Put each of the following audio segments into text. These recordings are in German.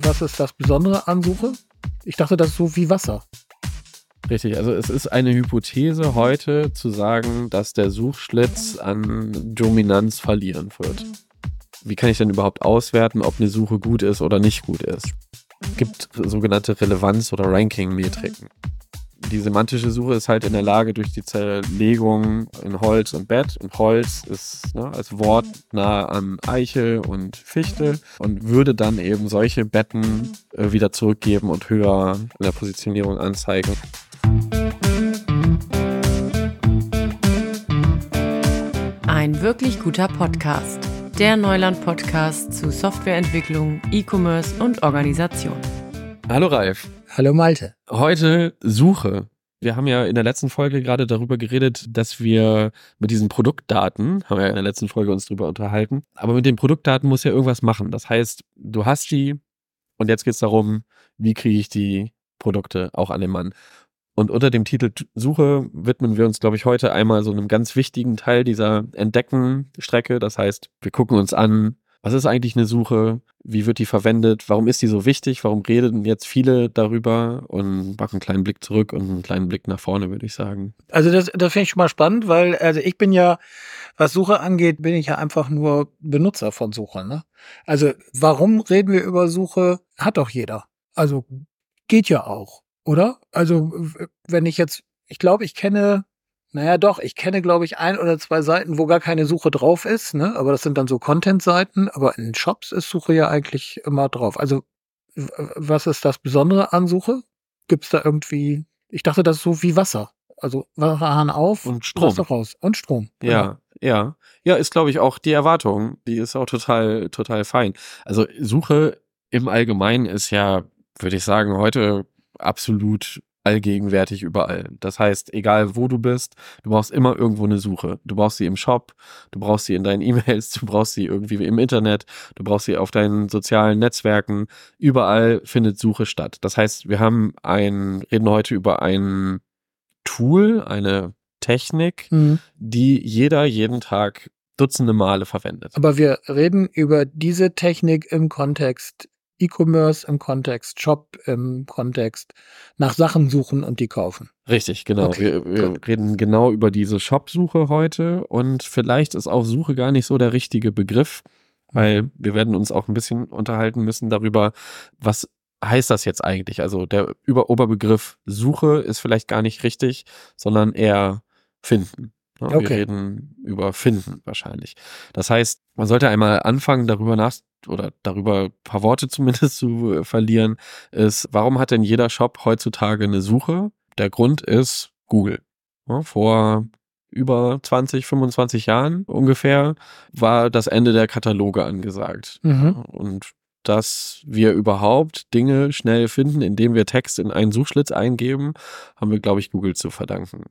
Was ist das Besondere an Suche? Ich dachte, das ist so wie Wasser. Richtig, also es ist eine Hypothese heute zu sagen, dass der Suchschlitz an Dominanz verlieren wird. Wie kann ich denn überhaupt auswerten, ob eine Suche gut ist oder nicht gut ist? Es gibt sogenannte Relevanz- oder Ranking-Metriken die semantische Suche ist halt in der Lage, durch die Zerlegung in Holz und Bett. Und Holz ist ne, als Wort nah an Eiche und Fichte und würde dann eben solche Betten äh, wieder zurückgeben und höher in der Positionierung anzeigen. Ein wirklich guter Podcast. Der Neuland-Podcast zu Softwareentwicklung, E-Commerce und Organisation. Hallo Ralf. Hallo Malte. Heute Suche. Wir haben ja in der letzten Folge gerade darüber geredet, dass wir mit diesen Produktdaten, haben wir ja in der letzten Folge uns darüber unterhalten, aber mit den Produktdaten muss ja irgendwas machen. Das heißt, du hast die und jetzt geht es darum, wie kriege ich die Produkte auch an den Mann. Und unter dem Titel Suche widmen wir uns, glaube ich, heute einmal so einem ganz wichtigen Teil dieser Entdecken-Strecke. Das heißt, wir gucken uns an, was ist eigentlich eine Suche? Wie wird die verwendet? Warum ist die so wichtig? Warum reden jetzt viele darüber? Und machen einen kleinen Blick zurück und einen kleinen Blick nach vorne, würde ich sagen. Also das, das finde ich schon mal spannend, weil also ich bin ja, was Suche angeht, bin ich ja einfach nur Benutzer von Suche. Ne? Also warum reden wir über Suche? Hat doch jeder. Also geht ja auch, oder? Also wenn ich jetzt, ich glaube, ich kenne naja, doch, ich kenne, glaube ich, ein oder zwei Seiten, wo gar keine Suche drauf ist, ne? Aber das sind dann so Content-Seiten, aber in Shops ist Suche ja eigentlich immer drauf. Also, was ist das Besondere an Suche? Gibt es da irgendwie, ich dachte, das ist so wie Wasser. Also Wasserhahn auf und Strom raus. Und Strom. Ja, genau. ja. Ja, ist, glaube ich, auch die Erwartung. Die ist auch total, total fein. Also Suche im Allgemeinen ist ja, würde ich sagen, heute absolut allgegenwärtig überall. Das heißt, egal wo du bist, du brauchst immer irgendwo eine Suche. Du brauchst sie im Shop, du brauchst sie in deinen E-Mails, du brauchst sie irgendwie im Internet, du brauchst sie auf deinen sozialen Netzwerken. Überall findet Suche statt. Das heißt, wir haben ein, reden heute über ein Tool, eine Technik, mhm. die jeder jeden Tag Dutzende Male verwendet. Aber wir reden über diese Technik im Kontext E-Commerce im Kontext Shop im Kontext nach Sachen suchen und die kaufen. Richtig, genau. Okay, wir, wir reden genau über diese Shop-Suche heute und vielleicht ist auch Suche gar nicht so der richtige Begriff, weil wir werden uns auch ein bisschen unterhalten müssen darüber, was heißt das jetzt eigentlich? Also der Über Oberbegriff Suche ist vielleicht gar nicht richtig, sondern eher finden. Okay. Wir reden über Finden wahrscheinlich. Das heißt, man sollte einmal anfangen, darüber nach oder darüber ein paar Worte zumindest zu äh, verlieren, ist, warum hat denn jeder Shop heutzutage eine Suche? Der Grund ist Google. Ja, vor über 20, 25 Jahren ungefähr war das Ende der Kataloge angesagt. Mhm. Und dass wir überhaupt Dinge schnell finden, indem wir Text in einen Suchschlitz eingeben, haben wir, glaube ich, Google zu verdanken.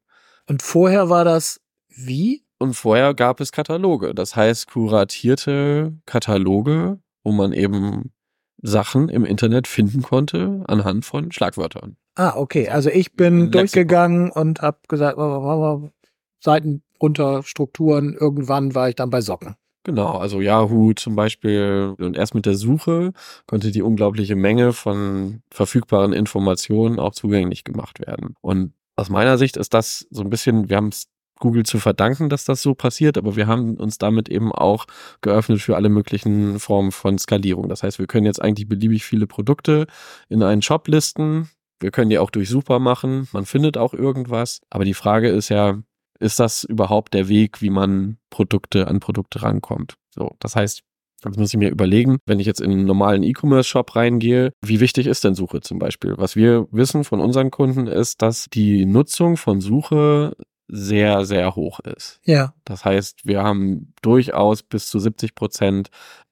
Und vorher war das wie? Und vorher gab es Kataloge, das heißt kuratierte Kataloge, wo man eben Sachen im Internet finden konnte anhand von Schlagwörtern. Ah, okay. Also ich bin Lexikon. durchgegangen und habe gesagt, Seiten runter, Strukturen. Irgendwann war ich dann bei Socken. Genau, also Yahoo zum Beispiel. Und erst mit der Suche konnte die unglaubliche Menge von verfügbaren Informationen auch zugänglich gemacht werden. Und aus meiner Sicht ist das so ein bisschen, wir haben es Google zu verdanken, dass das so passiert, aber wir haben uns damit eben auch geöffnet für alle möglichen Formen von Skalierung. Das heißt, wir können jetzt eigentlich beliebig viele Produkte in einen Shop listen. Wir können die auch durchsuchbar machen. Man findet auch irgendwas. Aber die Frage ist ja, ist das überhaupt der Weg, wie man Produkte an Produkte rankommt? So, das heißt, Jetzt muss ich mir überlegen, wenn ich jetzt in einen normalen E-Commerce-Shop reingehe, wie wichtig ist denn Suche zum Beispiel? Was wir wissen von unseren Kunden ist, dass die Nutzung von Suche sehr, sehr hoch ist. Ja. Das heißt, wir haben durchaus bis zu 70 Prozent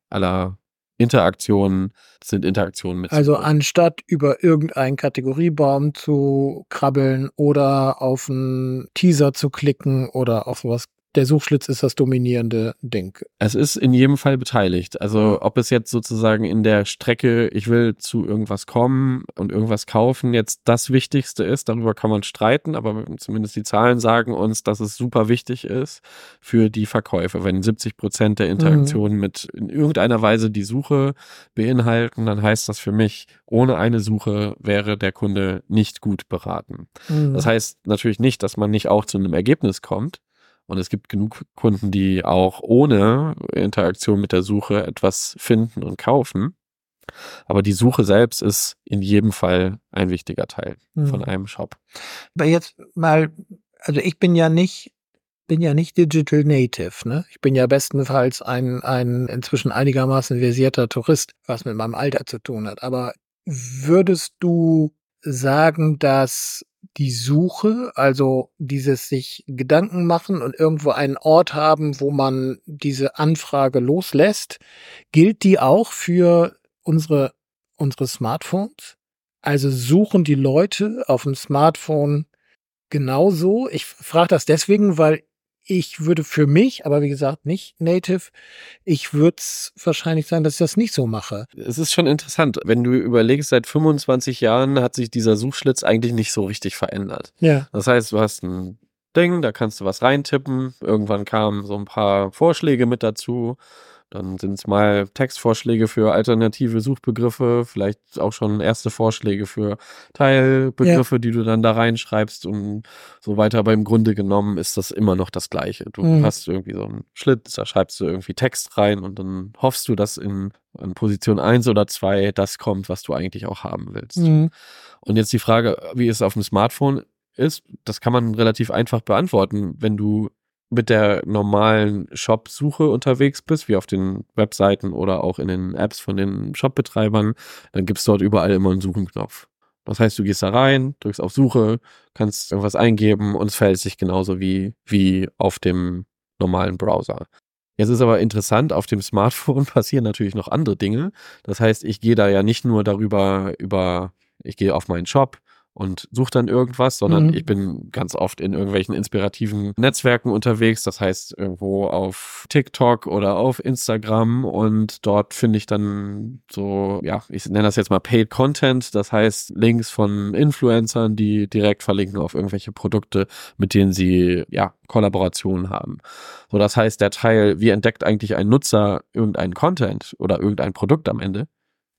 aller Interaktionen sind Interaktionen mit. Also anstatt über irgendeinen Kategoriebaum zu krabbeln oder auf einen Teaser zu klicken oder auf sowas der Suchschlitz ist das dominierende Ding. Es ist in jedem Fall beteiligt. Also ob es jetzt sozusagen in der Strecke, ich will zu irgendwas kommen und irgendwas kaufen, jetzt das Wichtigste ist, darüber kann man streiten, aber zumindest die Zahlen sagen uns, dass es super wichtig ist für die Verkäufe. Wenn 70 Prozent der Interaktionen mhm. mit in irgendeiner Weise die Suche beinhalten, dann heißt das für mich, ohne eine Suche wäre der Kunde nicht gut beraten. Mhm. Das heißt natürlich nicht, dass man nicht auch zu einem Ergebnis kommt, und es gibt genug Kunden, die auch ohne Interaktion mit der Suche etwas finden und kaufen. Aber die Suche selbst ist in jedem Fall ein wichtiger Teil mhm. von einem Shop. Aber jetzt mal, also ich bin ja nicht, bin ja nicht Digital Native, ne? Ich bin ja bestenfalls ein, ein inzwischen einigermaßen versierter Tourist, was mit meinem Alter zu tun hat. Aber würdest du sagen, dass die Suche, also dieses sich Gedanken machen und irgendwo einen Ort haben, wo man diese Anfrage loslässt, gilt die auch für unsere, unsere Smartphones? Also suchen die Leute auf dem Smartphone genauso? Ich frage das deswegen, weil ich würde für mich, aber wie gesagt, nicht native, ich würde es wahrscheinlich sagen, dass ich das nicht so mache. Es ist schon interessant. Wenn du überlegst, seit 25 Jahren hat sich dieser Suchschlitz eigentlich nicht so richtig verändert. Ja. Das heißt, du hast ein Ding, da kannst du was reintippen. Irgendwann kamen so ein paar Vorschläge mit dazu. Dann sind es mal Textvorschläge für alternative Suchbegriffe, vielleicht auch schon erste Vorschläge für Teilbegriffe, ja. die du dann da reinschreibst und so weiter. Aber im Grunde genommen ist das immer noch das Gleiche. Du mhm. hast irgendwie so einen Schlitz, da schreibst du irgendwie Text rein und dann hoffst du, dass in, in Position 1 oder 2 das kommt, was du eigentlich auch haben willst. Mhm. Und jetzt die Frage, wie es auf dem Smartphone ist, das kann man relativ einfach beantworten. Wenn du mit der normalen Shop-Suche unterwegs bist, wie auf den Webseiten oder auch in den Apps von den Shop-Betreibern, dann gibt es dort überall immer einen Suchenknopf. Das heißt, du gehst da rein, drückst auf Suche, kannst irgendwas eingeben und es verhält sich genauso wie, wie auf dem normalen Browser. Jetzt ist aber interessant, auf dem Smartphone passieren natürlich noch andere Dinge. Das heißt, ich gehe da ja nicht nur darüber über, ich gehe auf meinen Shop, und suche dann irgendwas, sondern mhm. ich bin ganz oft in irgendwelchen inspirativen Netzwerken unterwegs, das heißt irgendwo auf TikTok oder auf Instagram und dort finde ich dann so, ja, ich nenne das jetzt mal Paid Content, das heißt Links von Influencern, die direkt verlinken auf irgendwelche Produkte, mit denen sie, ja, Kollaborationen haben. So, das heißt, der Teil, wie entdeckt eigentlich ein Nutzer irgendeinen Content oder irgendein Produkt am Ende,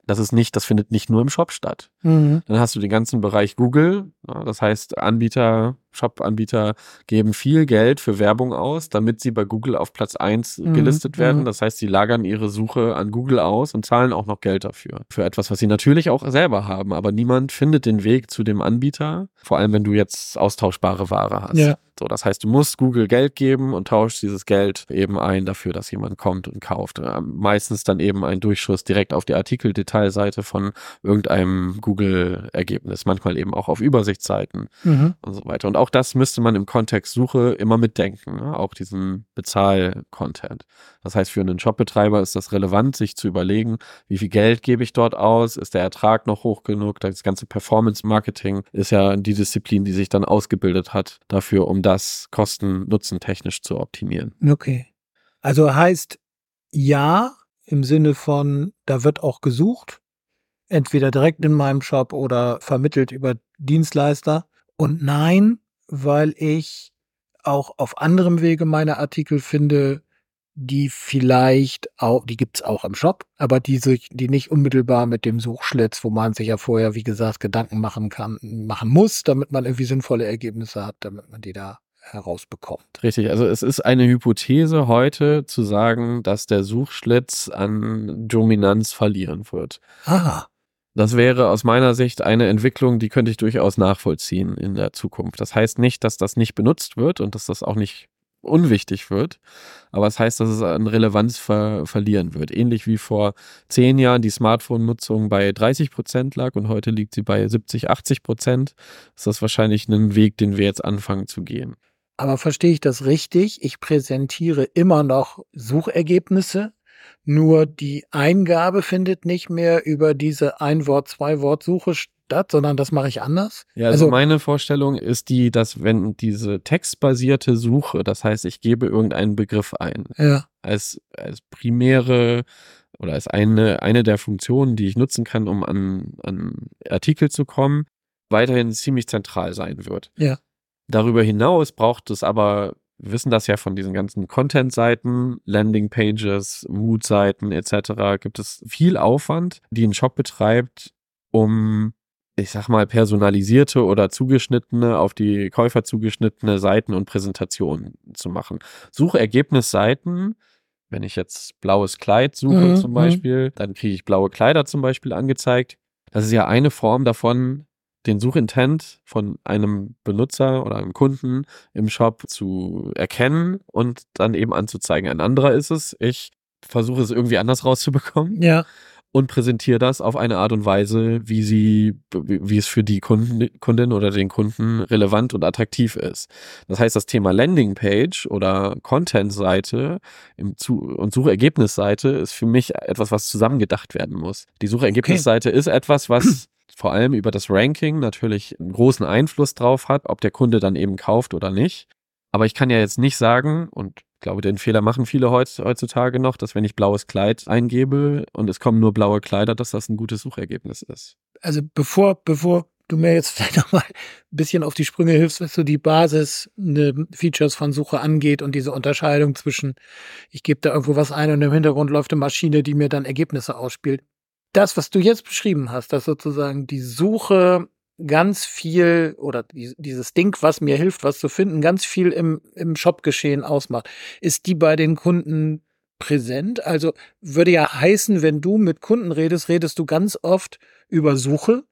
das ist nicht, das findet nicht nur im Shop statt. Mhm. Dann hast du den ganzen Bereich Google, das heißt Anbieter, Shop-Anbieter geben viel Geld für Werbung aus, damit sie bei Google auf Platz eins mhm. gelistet werden. Mhm. Das heißt, sie lagern ihre Suche an Google aus und zahlen auch noch Geld dafür. Für etwas, was sie natürlich auch selber haben, aber niemand findet den Weg zu dem Anbieter, vor allem wenn du jetzt austauschbare Ware hast. Ja. So, das heißt, du musst Google Geld geben und tauschst dieses Geld eben ein dafür, dass jemand kommt und kauft. Meistens dann eben ein Durchschuss direkt auf die Artikeldetailseite von irgendeinem Google-Ergebnis, manchmal eben auch auf Übersichtsseiten mhm. und so weiter. Und auch das müsste man im Kontext Suche immer mitdenken, ne? auch diesen Bezahl-Content. Das heißt, für einen Shopbetreiber ist das relevant, sich zu überlegen, wie viel Geld gebe ich dort aus? Ist der Ertrag noch hoch genug? Das ganze Performance-Marketing ist ja die Disziplin, die sich dann ausgebildet hat, dafür, um das kosten-nutzen-technisch zu optimieren. Okay. Also heißt ja im Sinne von, da wird auch gesucht, entweder direkt in meinem Shop oder vermittelt über Dienstleister. Und nein, weil ich auch auf anderem Wege meine Artikel finde, die vielleicht auch, die gibt's auch im Shop, aber die sich, die nicht unmittelbar mit dem Suchschlitz, wo man sich ja vorher, wie gesagt, Gedanken machen kann, machen muss, damit man irgendwie sinnvolle Ergebnisse hat, damit man die da herausbekommt. Richtig, also es ist eine Hypothese heute zu sagen, dass der Suchschlitz an Dominanz verlieren wird. Ah. Das wäre aus meiner Sicht eine Entwicklung, die könnte ich durchaus nachvollziehen in der Zukunft. Das heißt nicht, dass das nicht benutzt wird und dass das auch nicht unwichtig wird, aber es das heißt, dass es an Relevanz ver verlieren wird. Ähnlich wie vor zehn Jahren die Smartphone-Nutzung bei 30 Prozent lag und heute liegt sie bei 70, 80 Prozent, ist das wahrscheinlich ein Weg, den wir jetzt anfangen zu gehen. Aber verstehe ich das richtig? Ich präsentiere immer noch Suchergebnisse, nur die Eingabe findet nicht mehr über diese Ein-Wort-, Zwei-Wort-Suche das, sondern das mache ich anders. Ja, also, also meine Vorstellung ist die, dass wenn diese textbasierte Suche, das heißt, ich gebe irgendeinen Begriff ein, ja. als, als primäre oder als eine, eine der Funktionen, die ich nutzen kann, um an, an Artikel zu kommen, weiterhin ziemlich zentral sein wird. Ja. Darüber hinaus braucht es aber, wir wissen das ja von diesen ganzen Content-Seiten, Landing-Pages, Mood-Seiten etc., gibt es viel Aufwand, die ein Shop betreibt, um ich sag mal, personalisierte oder zugeschnittene, auf die Käufer zugeschnittene Seiten und Präsentationen zu machen. Suchergebnisseiten wenn ich jetzt blaues Kleid suche mhm, zum mhm. Beispiel, dann kriege ich blaue Kleider zum Beispiel angezeigt. Das ist ja eine Form davon, den Suchintent von einem Benutzer oder einem Kunden im Shop zu erkennen und dann eben anzuzeigen. Ein anderer ist es, ich versuche es irgendwie anders rauszubekommen. Ja und präsentiere das auf eine Art und Weise, wie sie, wie es für die Kunden, Kundin oder den Kunden relevant und attraktiv ist. Das heißt, das Thema Landingpage oder Content-Seite und Suchergebnisseite ist für mich etwas, was zusammengedacht werden muss. Die Suchergebnisseite okay. ist etwas, was vor allem über das Ranking natürlich einen großen Einfluss drauf hat, ob der Kunde dann eben kauft oder nicht. Aber ich kann ja jetzt nicht sagen, und ich glaube, den Fehler machen viele heutzutage noch, dass wenn ich blaues Kleid eingebe und es kommen nur blaue Kleider, dass das ein gutes Suchergebnis ist. Also bevor, bevor du mir jetzt vielleicht nochmal ein bisschen auf die Sprünge hilfst, was so die Basis ne, Features von Suche angeht und diese Unterscheidung zwischen, ich gebe da irgendwo was ein und im Hintergrund läuft eine Maschine, die mir dann Ergebnisse ausspielt. Das, was du jetzt beschrieben hast, dass sozusagen die Suche ganz viel oder dieses Ding, was mir hilft, was zu finden, ganz viel im, im Shop-Geschehen ausmacht. Ist die bei den Kunden präsent? Also würde ja heißen, wenn du mit Kunden redest, redest du ganz oft über Suche.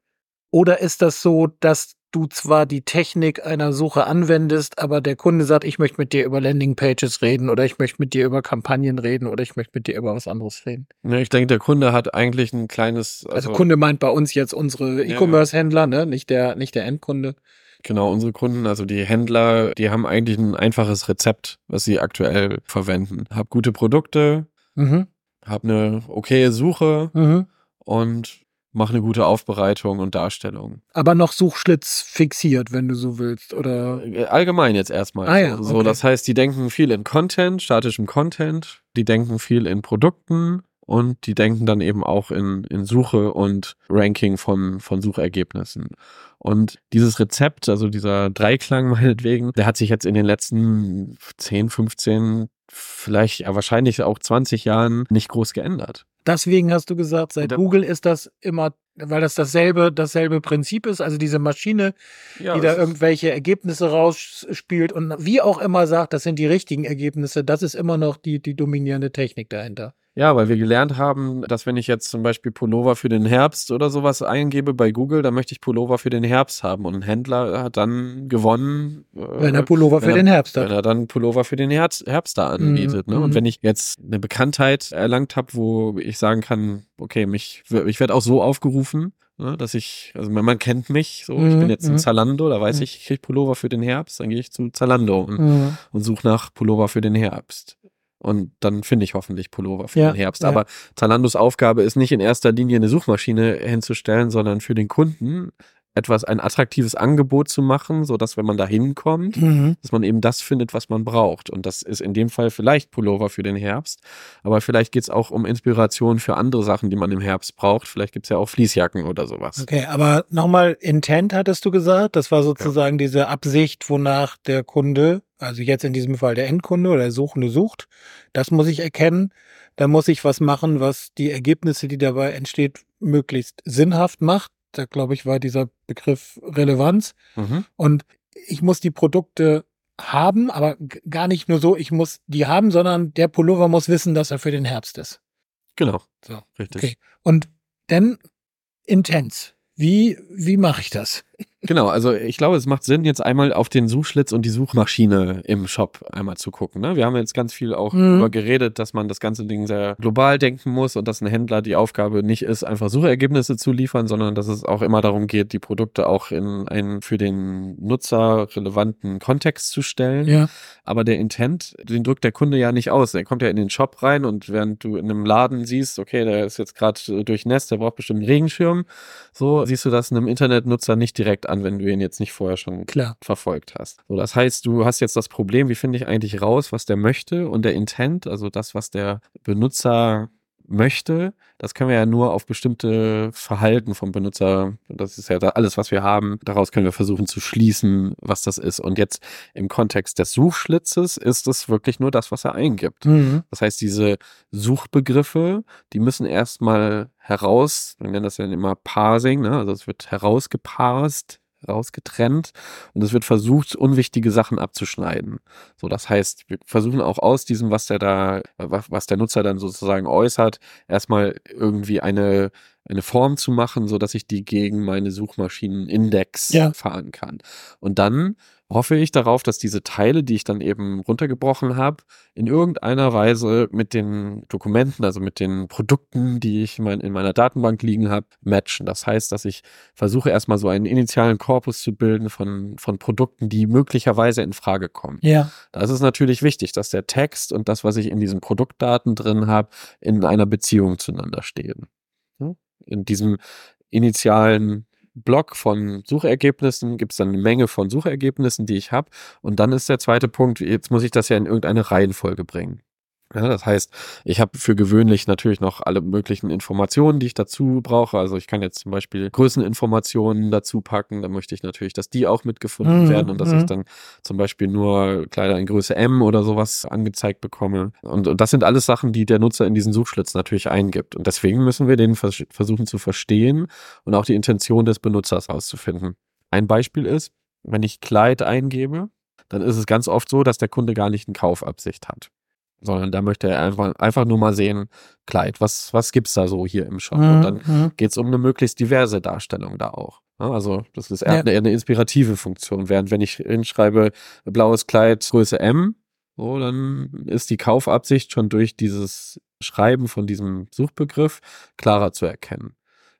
Oder ist das so, dass du zwar die Technik einer Suche anwendest, aber der Kunde sagt, ich möchte mit dir über Landingpages reden oder ich möchte mit dir über Kampagnen reden oder ich möchte mit dir über was anderes reden. Ja, ich denke, der Kunde hat eigentlich ein kleines. Also, also Kunde meint bei uns jetzt unsere E-Commerce-Händler, ne? nicht der, nicht der Endkunde. Genau, unsere Kunden, also die Händler, die haben eigentlich ein einfaches Rezept, was sie aktuell verwenden. Hab gute Produkte, mhm. hab eine okaye Suche mhm. und mach eine gute Aufbereitung und Darstellung. Aber noch Suchschlitz fixiert, wenn du so willst, oder? Äh, allgemein jetzt erstmal. Ah, ja, so, okay. das heißt, die denken viel in Content, statischem Content, die denken viel in Produkten und die denken dann eben auch in, in Suche und Ranking von, von Suchergebnissen. Und dieses Rezept, also dieser Dreiklang meinetwegen, der hat sich jetzt in den letzten 10, 15, vielleicht ja wahrscheinlich auch 20 Jahren nicht groß geändert. Deswegen hast du gesagt, seit da, Google ist das immer, weil das dasselbe, dasselbe Prinzip ist, also diese Maschine, ja, die da irgendwelche Ergebnisse rausspielt und wie auch immer sagt, das sind die richtigen Ergebnisse, das ist immer noch die, die dominierende Technik dahinter. Ja, weil wir gelernt haben, dass wenn ich jetzt zum Beispiel Pullover für den Herbst oder sowas eingebe bei Google, dann möchte ich Pullover für den Herbst haben. Und ein Händler hat dann gewonnen. Äh, wenn er Pullover für er, den Herbst hat. Wenn er dann Pullover für den Herbst, Herbst da anbietet. Mm, ne? Und mhm. wenn ich jetzt eine Bekanntheit erlangt habe, wo ich sagen kann, okay, mich, ich werde auch so aufgerufen, ne, dass ich, also man, man kennt mich so, mm, ich bin jetzt in Zalando, da weiß ich, ich kriege Pullover für den Herbst, dann gehe ich zu Zalando und, und suche nach Pullover für den Herbst. Und dann finde ich hoffentlich Pullover für ja, den Herbst. Aber Zalandos Aufgabe ist nicht in erster Linie eine Suchmaschine hinzustellen, sondern für den Kunden etwas, ein attraktives Angebot zu machen, so dass wenn man da hinkommt, mhm. dass man eben das findet, was man braucht. Und das ist in dem Fall vielleicht Pullover für den Herbst. Aber vielleicht geht es auch um Inspiration für andere Sachen, die man im Herbst braucht. Vielleicht gibt es ja auch Fließjacken oder sowas. Okay, aber nochmal Intent hattest du gesagt. Das war sozusagen ja. diese Absicht, wonach der Kunde, also jetzt in diesem Fall der Endkunde oder der Suchende sucht. Das muss ich erkennen. Da muss ich was machen, was die Ergebnisse, die dabei entsteht, möglichst sinnhaft macht da glaube ich, war dieser Begriff Relevanz. Mhm. Und ich muss die Produkte haben, aber gar nicht nur so, ich muss die haben, sondern der Pullover muss wissen, dass er für den Herbst ist. Genau. So, richtig. Okay. Und dann intens. Wie, wie mache ich das? Genau, also ich glaube, es macht Sinn, jetzt einmal auf den Suchschlitz und die Suchmaschine im Shop einmal zu gucken. Ne? Wir haben jetzt ganz viel auch mhm. darüber geredet, dass man das ganze Ding sehr global denken muss und dass ein Händler die Aufgabe nicht ist, einfach Suchergebnisse zu liefern, sondern dass es auch immer darum geht, die Produkte auch in einen für den Nutzer relevanten Kontext zu stellen. Ja. Aber der Intent, den drückt der Kunde ja nicht aus. Der kommt ja in den Shop rein und während du in einem Laden siehst, okay, der ist jetzt gerade durchnässt, der braucht bestimmt einen Regenschirm, so siehst du das einem Internetnutzer nicht direkt an, wenn du ihn jetzt nicht vorher schon Klar. verfolgt hast. So, das heißt, du hast jetzt das Problem, wie finde ich eigentlich raus, was der möchte und der Intent, also das, was der Benutzer möchte, das können wir ja nur auf bestimmte Verhalten vom Benutzer, das ist ja alles, was wir haben, daraus können wir versuchen zu schließen, was das ist. Und jetzt im Kontext des Suchschlitzes ist es wirklich nur das, was er eingibt. Mhm. Das heißt, diese Suchbegriffe, die müssen erstmal heraus, wir nennen das ja immer Parsing, ne? also es wird herausgeparst rausgetrennt und es wird versucht, unwichtige Sachen abzuschneiden. So, das heißt, wir versuchen auch aus diesem, was der da, was der Nutzer dann sozusagen äußert, erstmal irgendwie eine eine Form zu machen, so dass ich die gegen meine Suchmaschinenindex ja. fahren kann. Und dann hoffe ich darauf, dass diese Teile, die ich dann eben runtergebrochen habe, in irgendeiner Weise mit den Dokumenten, also mit den Produkten, die ich in meiner Datenbank liegen habe, matchen. Das heißt, dass ich versuche erstmal so einen initialen Korpus zu bilden von, von Produkten, die möglicherweise in Frage kommen. Ja. Da ist es natürlich wichtig, dass der Text und das, was ich in diesen Produktdaten drin habe, in einer Beziehung zueinander stehen in diesem initialen Block von Suchergebnissen gibt es dann eine Menge von Suchergebnissen, die ich habe. Und dann ist der zweite Punkt, jetzt muss ich das ja in irgendeine Reihenfolge bringen. Ja, das heißt, ich habe für gewöhnlich natürlich noch alle möglichen Informationen, die ich dazu brauche. Also ich kann jetzt zum Beispiel Größeninformationen dazu packen. Da möchte ich natürlich, dass die auch mitgefunden mhm. werden und dass ich mhm. dann zum Beispiel nur Kleider in Größe M oder sowas angezeigt bekomme. Und, und das sind alles Sachen, die der Nutzer in diesen Suchschlitz natürlich eingibt. Und deswegen müssen wir den vers versuchen zu verstehen und auch die Intention des Benutzers auszufinden. Ein Beispiel ist, wenn ich Kleid eingebe, dann ist es ganz oft so, dass der Kunde gar nicht eine Kaufabsicht hat sondern da möchte er einfach, einfach nur mal sehen, Kleid, was, was gibt's da so hier im Shop? Mhm. Und dann mhm. geht's um eine möglichst diverse Darstellung da auch. Also das ist eher, ja. eine, eine inspirative Funktion. Während wenn ich hinschreibe, blaues Kleid, Größe M, so, dann ist die Kaufabsicht schon durch dieses Schreiben von diesem Suchbegriff klarer zu erkennen.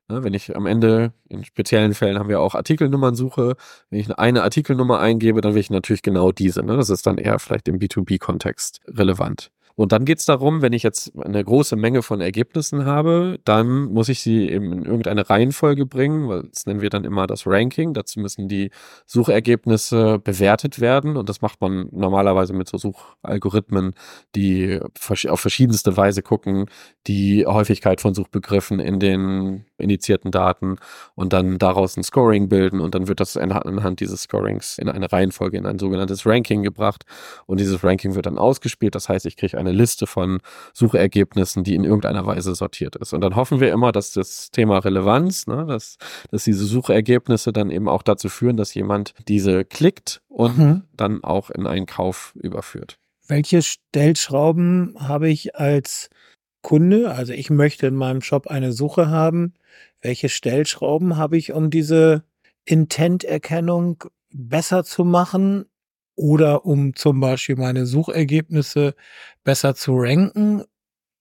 Ne, wenn ich am Ende, in speziellen Fällen haben wir auch Artikelnummern suche, wenn ich eine Artikelnummer eingebe, dann will ich natürlich genau diese. Ne? Das ist dann eher vielleicht im B2B-Kontext relevant. Und dann geht es darum, wenn ich jetzt eine große Menge von Ergebnissen habe, dann muss ich sie eben in irgendeine Reihenfolge bringen, weil das nennen wir dann immer das Ranking. Dazu müssen die Suchergebnisse bewertet werden und das macht man normalerweise mit so Suchalgorithmen, die auf verschiedenste Weise gucken, die Häufigkeit von Suchbegriffen in den indizierten Daten und dann daraus ein Scoring bilden und dann wird das anhand dieses Scorings in eine Reihenfolge, in ein sogenanntes Ranking gebracht und dieses Ranking wird dann ausgespielt. Das heißt, ich kriege eine Liste von Suchergebnissen, die in irgendeiner Weise sortiert ist. Und dann hoffen wir immer, dass das Thema Relevanz, ne, dass, dass diese Suchergebnisse dann eben auch dazu führen, dass jemand diese klickt und mhm. dann auch in einen Kauf überführt. Welche Stellschrauben habe ich als Kunde? Also ich möchte in meinem Shop eine Suche haben. Welche Stellschrauben habe ich, um diese Intent-Erkennung besser zu machen? oder um zum Beispiel meine Suchergebnisse besser zu ranken?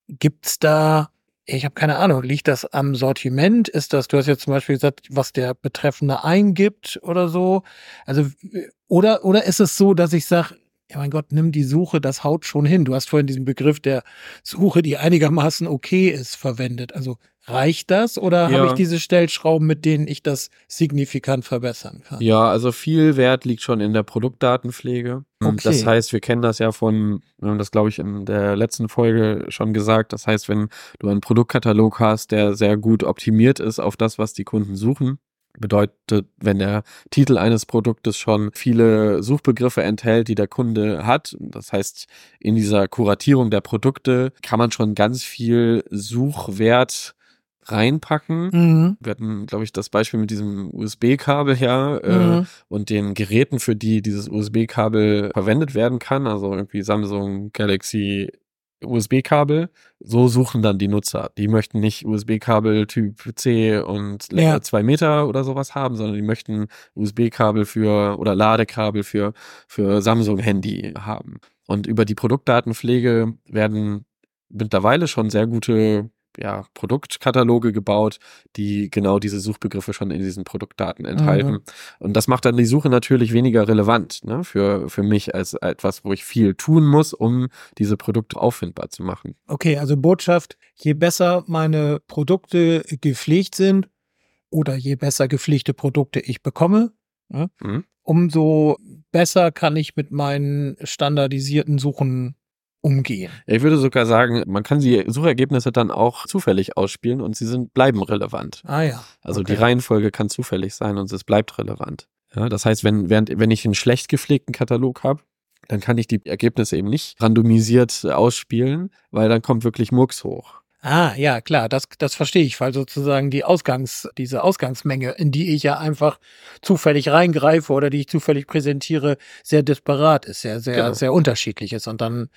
Gibt's da, ich habe keine Ahnung, liegt das am Sortiment? Ist das, du hast jetzt zum Beispiel gesagt, was der Betreffende eingibt oder so? Also, oder, oder ist es so, dass ich sage, ja mein Gott, nimm die Suche, das haut schon hin. Du hast vorhin diesen Begriff der Suche, die einigermaßen okay ist, verwendet. Also reicht das oder ja. habe ich diese Stellschrauben, mit denen ich das signifikant verbessern kann? Ja, also viel Wert liegt schon in der Produktdatenpflege. Okay. Das heißt, wir kennen das ja von, wir haben das glaube ich in der letzten Folge schon gesagt. Das heißt, wenn du einen Produktkatalog hast, der sehr gut optimiert ist auf das, was die Kunden suchen, Bedeutet, wenn der Titel eines Produktes schon viele Suchbegriffe enthält, die der Kunde hat, das heißt, in dieser Kuratierung der Produkte kann man schon ganz viel Suchwert reinpacken. Mhm. Wir hatten, glaube ich, das Beispiel mit diesem USB-Kabel ja äh, mhm. und den Geräten, für die dieses USB-Kabel verwendet werden kann, also irgendwie Samsung Galaxy USB-Kabel. So suchen dann die Nutzer. Die möchten nicht USB-Kabel Typ C und Ja. zwei Meter oder sowas haben, sondern die möchten USB-Kabel für oder Ladekabel für, für Samsung-Handy haben. Und über die Produktdatenpflege werden mittlerweile schon sehr gute ja, Produktkataloge gebaut, die genau diese Suchbegriffe schon in diesen Produktdaten enthalten. Mhm. Und das macht dann die Suche natürlich weniger relevant ne, für, für mich als etwas, wo ich viel tun muss, um diese Produkte auffindbar zu machen. Okay, also Botschaft, je besser meine Produkte gepflegt sind oder je besser gepflegte Produkte ich bekomme, ja, Mhm. umso besser kann ich mit meinen standardisierten Suchen umgehen. Ich würde sogar sagen, man kann die Suchergebnisse dann auch zufällig ausspielen und sie sind, bleiben relevant. Ah ja. Also Okay. die Reihenfolge kann zufällig sein und es bleibt relevant. Ja, das heißt, wenn, während, wenn ich einen schlecht gepflegten Katalog habe, dann kann ich die Ergebnisse eben nicht randomisiert ausspielen, weil dann kommt wirklich Murks hoch. Ah, ja, klar, das, das verstehe ich, weil sozusagen die Ausgangs, diese Ausgangsmenge, in die ich ja einfach zufällig reingreife oder die ich zufällig präsentiere, sehr disparat ist, sehr, sehr, Genau. sehr unterschiedlich ist und dann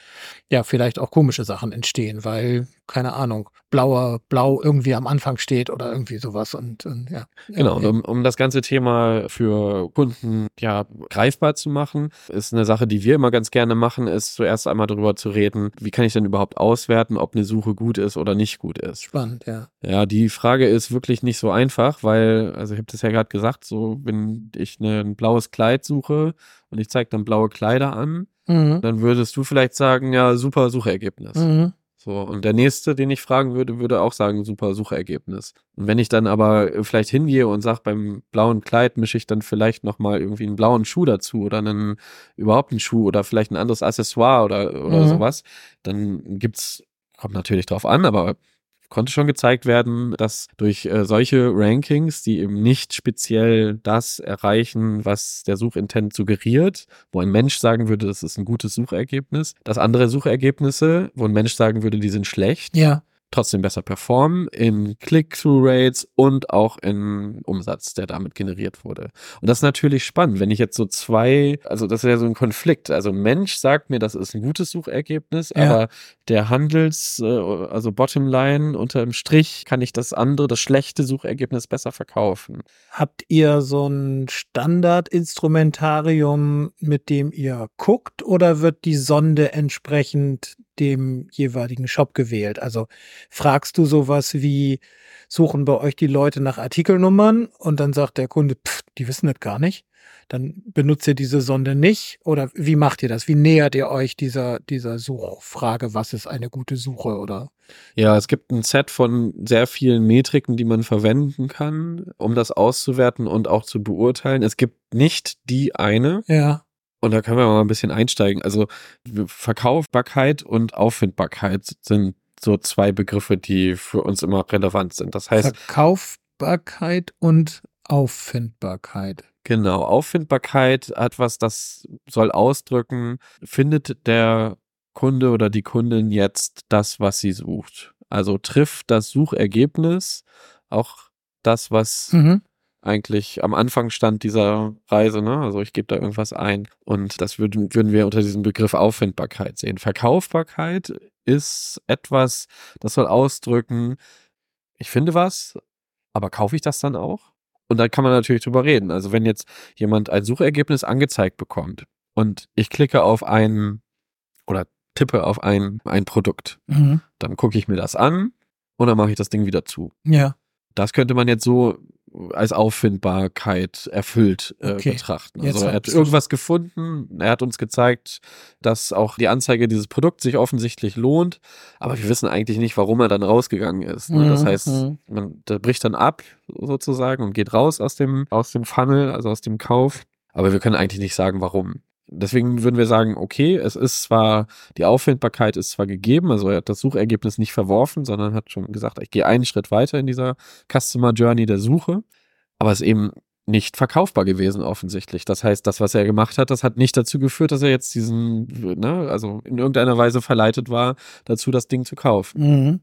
ja vielleicht auch komische Sachen entstehen, weil, keine Ahnung, blauer, blau irgendwie am Anfang steht oder irgendwie sowas und, und ja. Genau, und um, um das ganze Thema für Kunden ja greifbar zu machen, ist eine Sache, die wir immer ganz gerne machen, ist zuerst einmal darüber zu reden, wie kann ich denn überhaupt auswerten, ob eine Suche gut ist oder nicht gut ist. Spannend, ja. Ja, die Frage ist wirklich nicht so einfach, weil, also ich habe das ja gerade gesagt, so wenn ich ne, ein blaues Kleid suche und ich zeige dann blaue Kleider an, Mhm. dann würdest du vielleicht sagen, ja, super Suchergebnis. Mhm. So, und der nächste, den ich fragen würde, würde auch sagen, super Suchergebnis. Und wenn ich dann aber äh, vielleicht hingehe und sage, beim blauen Kleid mische ich dann vielleicht nochmal irgendwie einen blauen Schuh dazu oder einen, überhaupt einen Schuh oder vielleicht ein anderes Accessoire oder, oder Mhm. sowas, dann gibt's, kommt natürlich drauf an, aber konnte schon gezeigt werden, dass durch äh, solche Rankings, die eben nicht speziell das erreichen, was der Suchintent suggeriert, wo ein Mensch sagen würde, das ist ein gutes Suchergebnis, dass andere Suchergebnisse, wo ein Mensch sagen würde, die sind schlecht, Ja. Trotzdem besser performen in Click-Through-Rates und auch in Umsatz, der damit generiert wurde. Und das ist natürlich spannend, wenn ich jetzt so zwei, also das ist ja so ein Konflikt. Also Mensch sagt mir, das ist ein gutes Suchergebnis, Ja. aber der Handels, äh, also Bottomline unter dem Strich kann ich das andere, das schlechte Suchergebnis besser verkaufen. Habt ihr so ein Standardinstrumentarium, mit dem ihr guckt, oder wird die Sonde entsprechend dem jeweiligen Shop gewählt? Also fragst du sowas wie, suchen bei euch die Leute nach Artikelnummern und dann sagt der Kunde, pff, die wissen das gar nicht. Dann benutzt ihr diese Sonde nicht oder wie macht ihr das? Wie nähert ihr euch dieser, dieser Suchfrage, was ist eine gute Suche oder? Ja, es gibt ein Set von sehr vielen Metriken, die man verwenden kann, um das auszuwerten und auch zu beurteilen. Es gibt nicht die eine, Ja, und da können wir mal ein bisschen einsteigen. Also Verkaufbarkeit und Auffindbarkeit sind so zwei Begriffe, die für uns immer relevant sind. Das heißt, Verkaufbarkeit und Auffindbarkeit. genau, Auffindbarkeit hat was, das soll ausdrücken, findet der Kunde oder die Kundin jetzt das, was sie sucht. Also trifft das Suchergebnis auch das, was Mhm. Eigentlich am Anfang stand dieser Reise, ne? Also ich gebe da irgendwas ein. Und das würden, würden wir unter diesem Begriff Auffindbarkeit sehen. Verkaufbarkeit ist etwas, das soll ausdrücken, ich finde was, aber kaufe ich das dann auch? Und da kann man natürlich drüber reden. Also wenn jetzt jemand ein Suchergebnis angezeigt bekommt und ich klicke auf ein oder tippe auf ein, ein Produkt, Mhm. dann gucke ich mir das an und dann mache ich das Ding wieder zu. Ja, Das könnte man jetzt so als Auffindbarkeit erfüllt äh, Okay. betrachten. Also er hat irgendwas gefunden, er hat uns gezeigt, dass auch die Anzeige dieses Produkts sich offensichtlich lohnt, aber wir wissen eigentlich nicht, warum er dann rausgegangen ist. Ne? Das Mhm, heißt, mhm. man der bricht dann ab sozusagen und geht raus aus dem, aus dem Funnel, also aus dem Kauf, aber wir können eigentlich nicht sagen, warum. Deswegen würden wir sagen, okay, es ist zwar, die Auffindbarkeit ist zwar gegeben, also er hat das Suchergebnis nicht verworfen, sondern hat schon gesagt, ich gehe einen Schritt weiter in dieser Customer Journey der Suche, aber es ist eben nicht verkaufbar gewesen offensichtlich. Das heißt, das, was er gemacht hat, das hat nicht dazu geführt, dass er jetzt diesen, ne, also in irgendeiner Weise verleitet war, dazu das Ding zu kaufen. Mhm.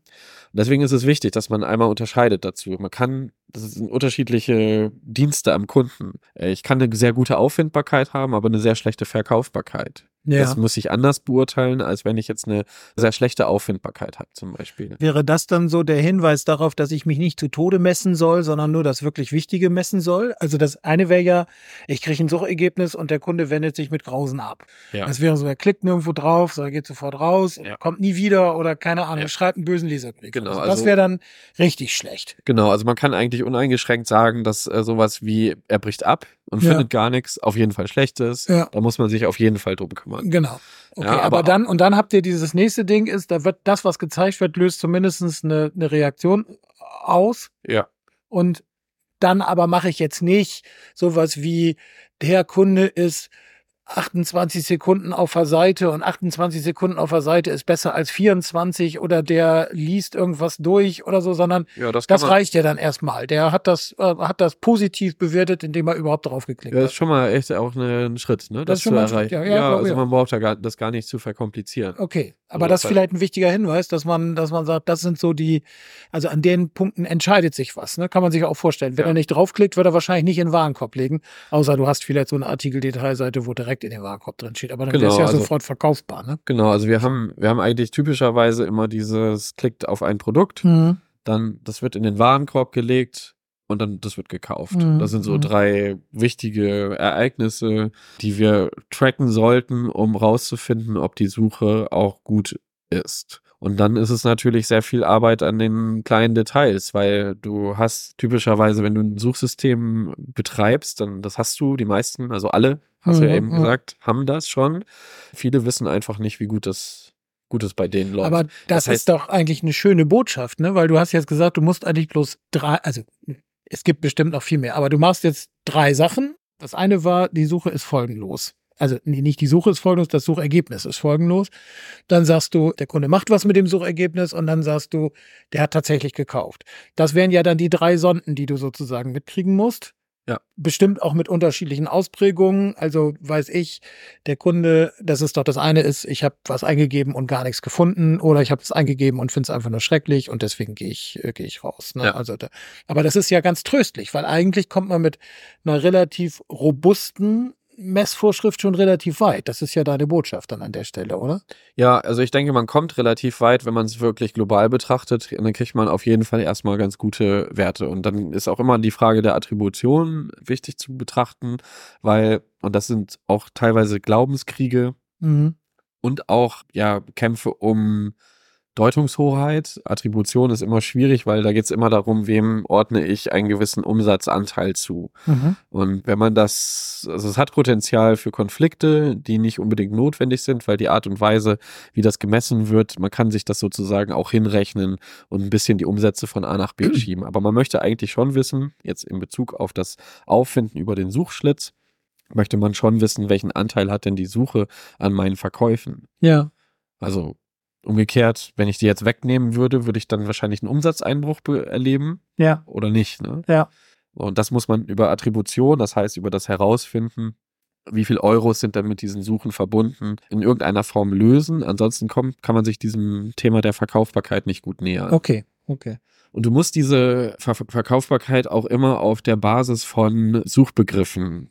Deswegen ist es wichtig, dass man einmal unterscheidet dazu. Man kann, das sind unterschiedliche Dienste am Kunden. Äh, Ich kann eine sehr gute Auffindbarkeit haben, aber eine sehr schlechte Verkaufbarkeit. Ja. Das muss ich anders beurteilen, als wenn ich jetzt eine sehr schlechte Auffindbarkeit habe, zum Beispiel. Wäre das dann so der Hinweis darauf, dass ich mich nicht zu Tode messen soll, sondern nur das wirklich Wichtige messen soll? Also das eine wäre ja, ich kriege ein Suchergebnis und der Kunde wendet sich mit Grausen ab. Ja. Das wäre so, er klickt nirgendwo drauf, so er geht sofort raus, Ja. kommt nie wieder oder keine Ahnung, schreibt einen bösen Leserbrief. Genau, Also das also- wäre dann richtig schlecht. Genau, also man kann eigentlich uneingeschränkt sagen, dass äh, sowas wie er bricht ab und Ja. findet gar nichts auf jeden Fall schlecht ist. Ja. Da muss man sich auf jeden Fall drum kümmern. Genau. Okay, Ja, aber, aber- dann, und dann habt ihr dieses nächste Ding ist, da wird das, was gezeigt wird, löst zumindest eine, eine Reaktion aus. Ja. Und dann aber mache ich jetzt nicht sowas wie, der Kunde ist 28 Sekunden auf der Seite und 28 Sekunden auf der Seite ist besser als 24 oder der liest irgendwas durch oder so, sondern Ja, das das reicht ja dann erstmal. Der hat das, äh, hat das positiv bewertet, indem er überhaupt drauf geklickt ja, das hat. ist schon mal echt auch eine, ein Schritt, ne? Das ist schon mal ein Schritt, ja, ja, glaube also man braucht ja gar, das gar nicht zu verkomplizieren. Okay, aber Also das ist das- vielleicht ein wichtiger Hinweis, dass man, dass man sagt, das sind so die, also an den Punkten entscheidet sich was, ne? Kann man sich auch vorstellen. Wenn Ja. er nicht draufklickt, wird er wahrscheinlich nicht in den Warenkorb legen, außer du hast vielleicht so eine Artikeldetailseite, wo direkt in den Warenkorb drin steht, aber dann Genau, ist ja also- sofort verkaufbar, ne? Genau, also wir haben, wir haben eigentlich typischerweise immer dieses klickt auf ein Produkt, Mhm. dann das wird in den Warenkorb gelegt und dann das wird gekauft. Mhm, Das sind so mhm. drei wichtige Ereignisse, die wir tracken sollten, um rauszufinden, ob die Suche auch gut ist. Und dann ist es natürlich sehr viel Arbeit an den kleinen Details, weil du hast typischerweise, wenn du ein Suchsystem betreibst, dann das hast du, die meisten, also alle, hast du ja Mhm, eben gesagt, haben das schon. Viele wissen einfach nicht, wie gut das, gut es bei denen läuft. Aber das, Das heißt- ist doch eigentlich eine schöne Botschaft, ne? Weil du hast jetzt gesagt, du musst eigentlich bloß drei, also es gibt bestimmt noch viel mehr, aber du machst jetzt drei Sachen. Das eine war, die Suche ist folgenlos. Also nee, nicht die Suche ist folgenlos, das Suchergebnis ist folgenlos. Dann sagst du, der Kunde macht was mit dem Suchergebnis und dann sagst du, der hat tatsächlich gekauft. Das wären ja dann die drei Sonden, die du sozusagen mitkriegen musst. Ja. Bestimmt auch mit unterschiedlichen Ausprägungen. Also weiß ich, der Kunde, das ist doch das eine ist, ich habe was eingegeben und gar nichts gefunden oder ich habe es eingegeben und finde es einfach nur schrecklich und deswegen gehe ich äh, gehe ich raus. Ne? Ja. Also da, aber das ist ja ganz tröstlich, weil eigentlich kommt man mit einer relativ robusten Messvorschrift schon relativ weit. Das ist ja deine Botschaft dann an der Stelle, oder? Ja, also ich denke, man kommt relativ weit, wenn man es wirklich global betrachtet. Dann kriegt man auf jeden Fall erstmal ganz gute Werte. Und dann ist auch immer die Frage der Attribution wichtig zu betrachten, weil, und das sind auch teilweise Glaubenskriege Mhm. und auch ja Kämpfe um Deutungshoheit. Attribution ist immer schwierig, weil da geht es immer darum, wem ordne ich einen gewissen Umsatzanteil zu. Mhm. Und wenn man das, also es hat Potenzial für Konflikte, die nicht unbedingt notwendig sind, weil die Art und Weise, wie das gemessen wird, man kann sich das sozusagen auch hinrechnen und ein bisschen die Umsätze von A nach B schieben. Aber man möchte eigentlich schon wissen, jetzt in Bezug auf das Auffinden über den Suchschlitz, möchte man schon wissen, welchen Anteil hat denn die Suche an meinen Verkäufen. Ja. Also umgekehrt, wenn ich die jetzt wegnehmen würde, würde ich dann wahrscheinlich einen Umsatzeinbruch be- erleben Ja. oder nicht. Ne? Ja. Und das muss man über Attribution, das heißt über das Herausfinden, wie viel Euros sind dann mit diesen Suchen verbunden, in irgendeiner Form lösen. Ansonsten kommt, kann man sich diesem Thema der Verkaufbarkeit nicht gut nähern. Okay. Okay. Und du musst diese Ver Verkaufbarkeit auch immer auf der Basis von Suchbegriffen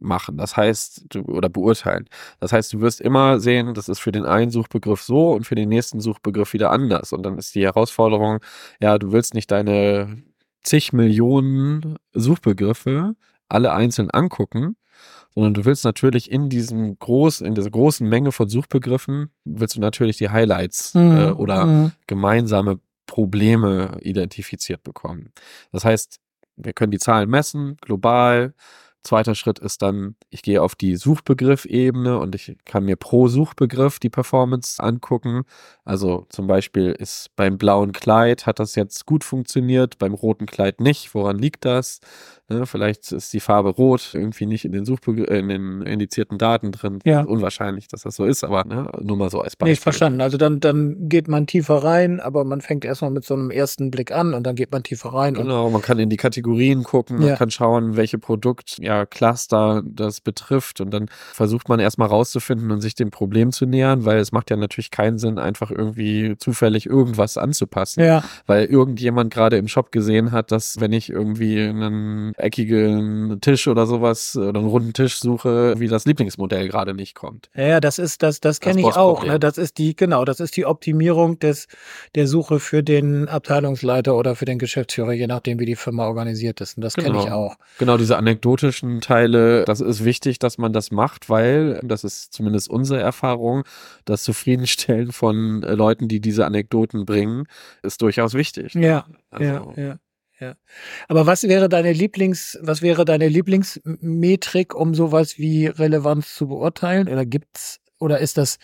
machen. Das heißt, du, oder beurteilen. Das heißt, du wirst immer sehen, das ist für den einen Suchbegriff so und für den nächsten Suchbegriff wieder anders. Und dann ist die Herausforderung, ja, du willst nicht deine zig Millionen Suchbegriffe alle einzeln angucken, sondern du willst natürlich in diesem groß, in dieser großen Menge von Suchbegriffen, willst du natürlich die Highlights äh, oder Mhm. gemeinsame Probleme identifiziert bekommen. Das heißt, wir können die Zahlen messen, global. Zweiter Schritt ist dann, ich gehe auf die Suchbegriff-Ebene und ich kann mir pro Suchbegriff die Performance angucken. Also zum Beispiel ist beim blauen Kleid hat das jetzt gut funktioniert, beim roten Kleid nicht. Woran liegt das? Ne, vielleicht ist die Farbe rot irgendwie nicht in den Suchbegriff, in den indizierten Daten drin. Ja. Unwahrscheinlich, dass das so ist, aber ne, nur mal so als Beispiel. Nee, ist verstanden. Also dann, dann geht man tiefer rein, aber man fängt erstmal mit so einem ersten Blick an und dann geht man tiefer rein. Genau, man kann in die Kategorien gucken, Ja. man kann schauen, welche Produkt, ja, Cluster das betrifft und dann versucht man erstmal rauszufinden und sich dem Problem zu nähern, weil es macht ja natürlich keinen Sinn, einfach irgendwie zufällig irgendwas anzupassen, ja, weil irgendjemand gerade im Shop gesehen hat, dass wenn ich irgendwie einen eckigen Tisch oder sowas oder einen runden Tisch suche, wie das Lieblingsmodell gerade nicht kommt. Ja, ja, das ist, das, das kenne ich auch. Ne? Das ist die, genau, das ist die Optimierung des, der Suche für den Abteilungsleiter oder für den Geschäftsführer, je nachdem, wie die Firma organisiert ist. Und das kenne Genau. ich auch. Genau, diese anekdotischen Teile, das ist wichtig, dass man das macht, weil, das ist zumindest unsere Erfahrung, das Zufriedenstellen von äh, Leuten, die diese Anekdoten bringen, ist durchaus wichtig. Ja, Also- ja, ja. Ja. Aber was wäre deine Lieblings, was wäre deine Lieblingsmetrik, um sowas wie Relevanz zu beurteilen? Oder gibt's, oder ist das,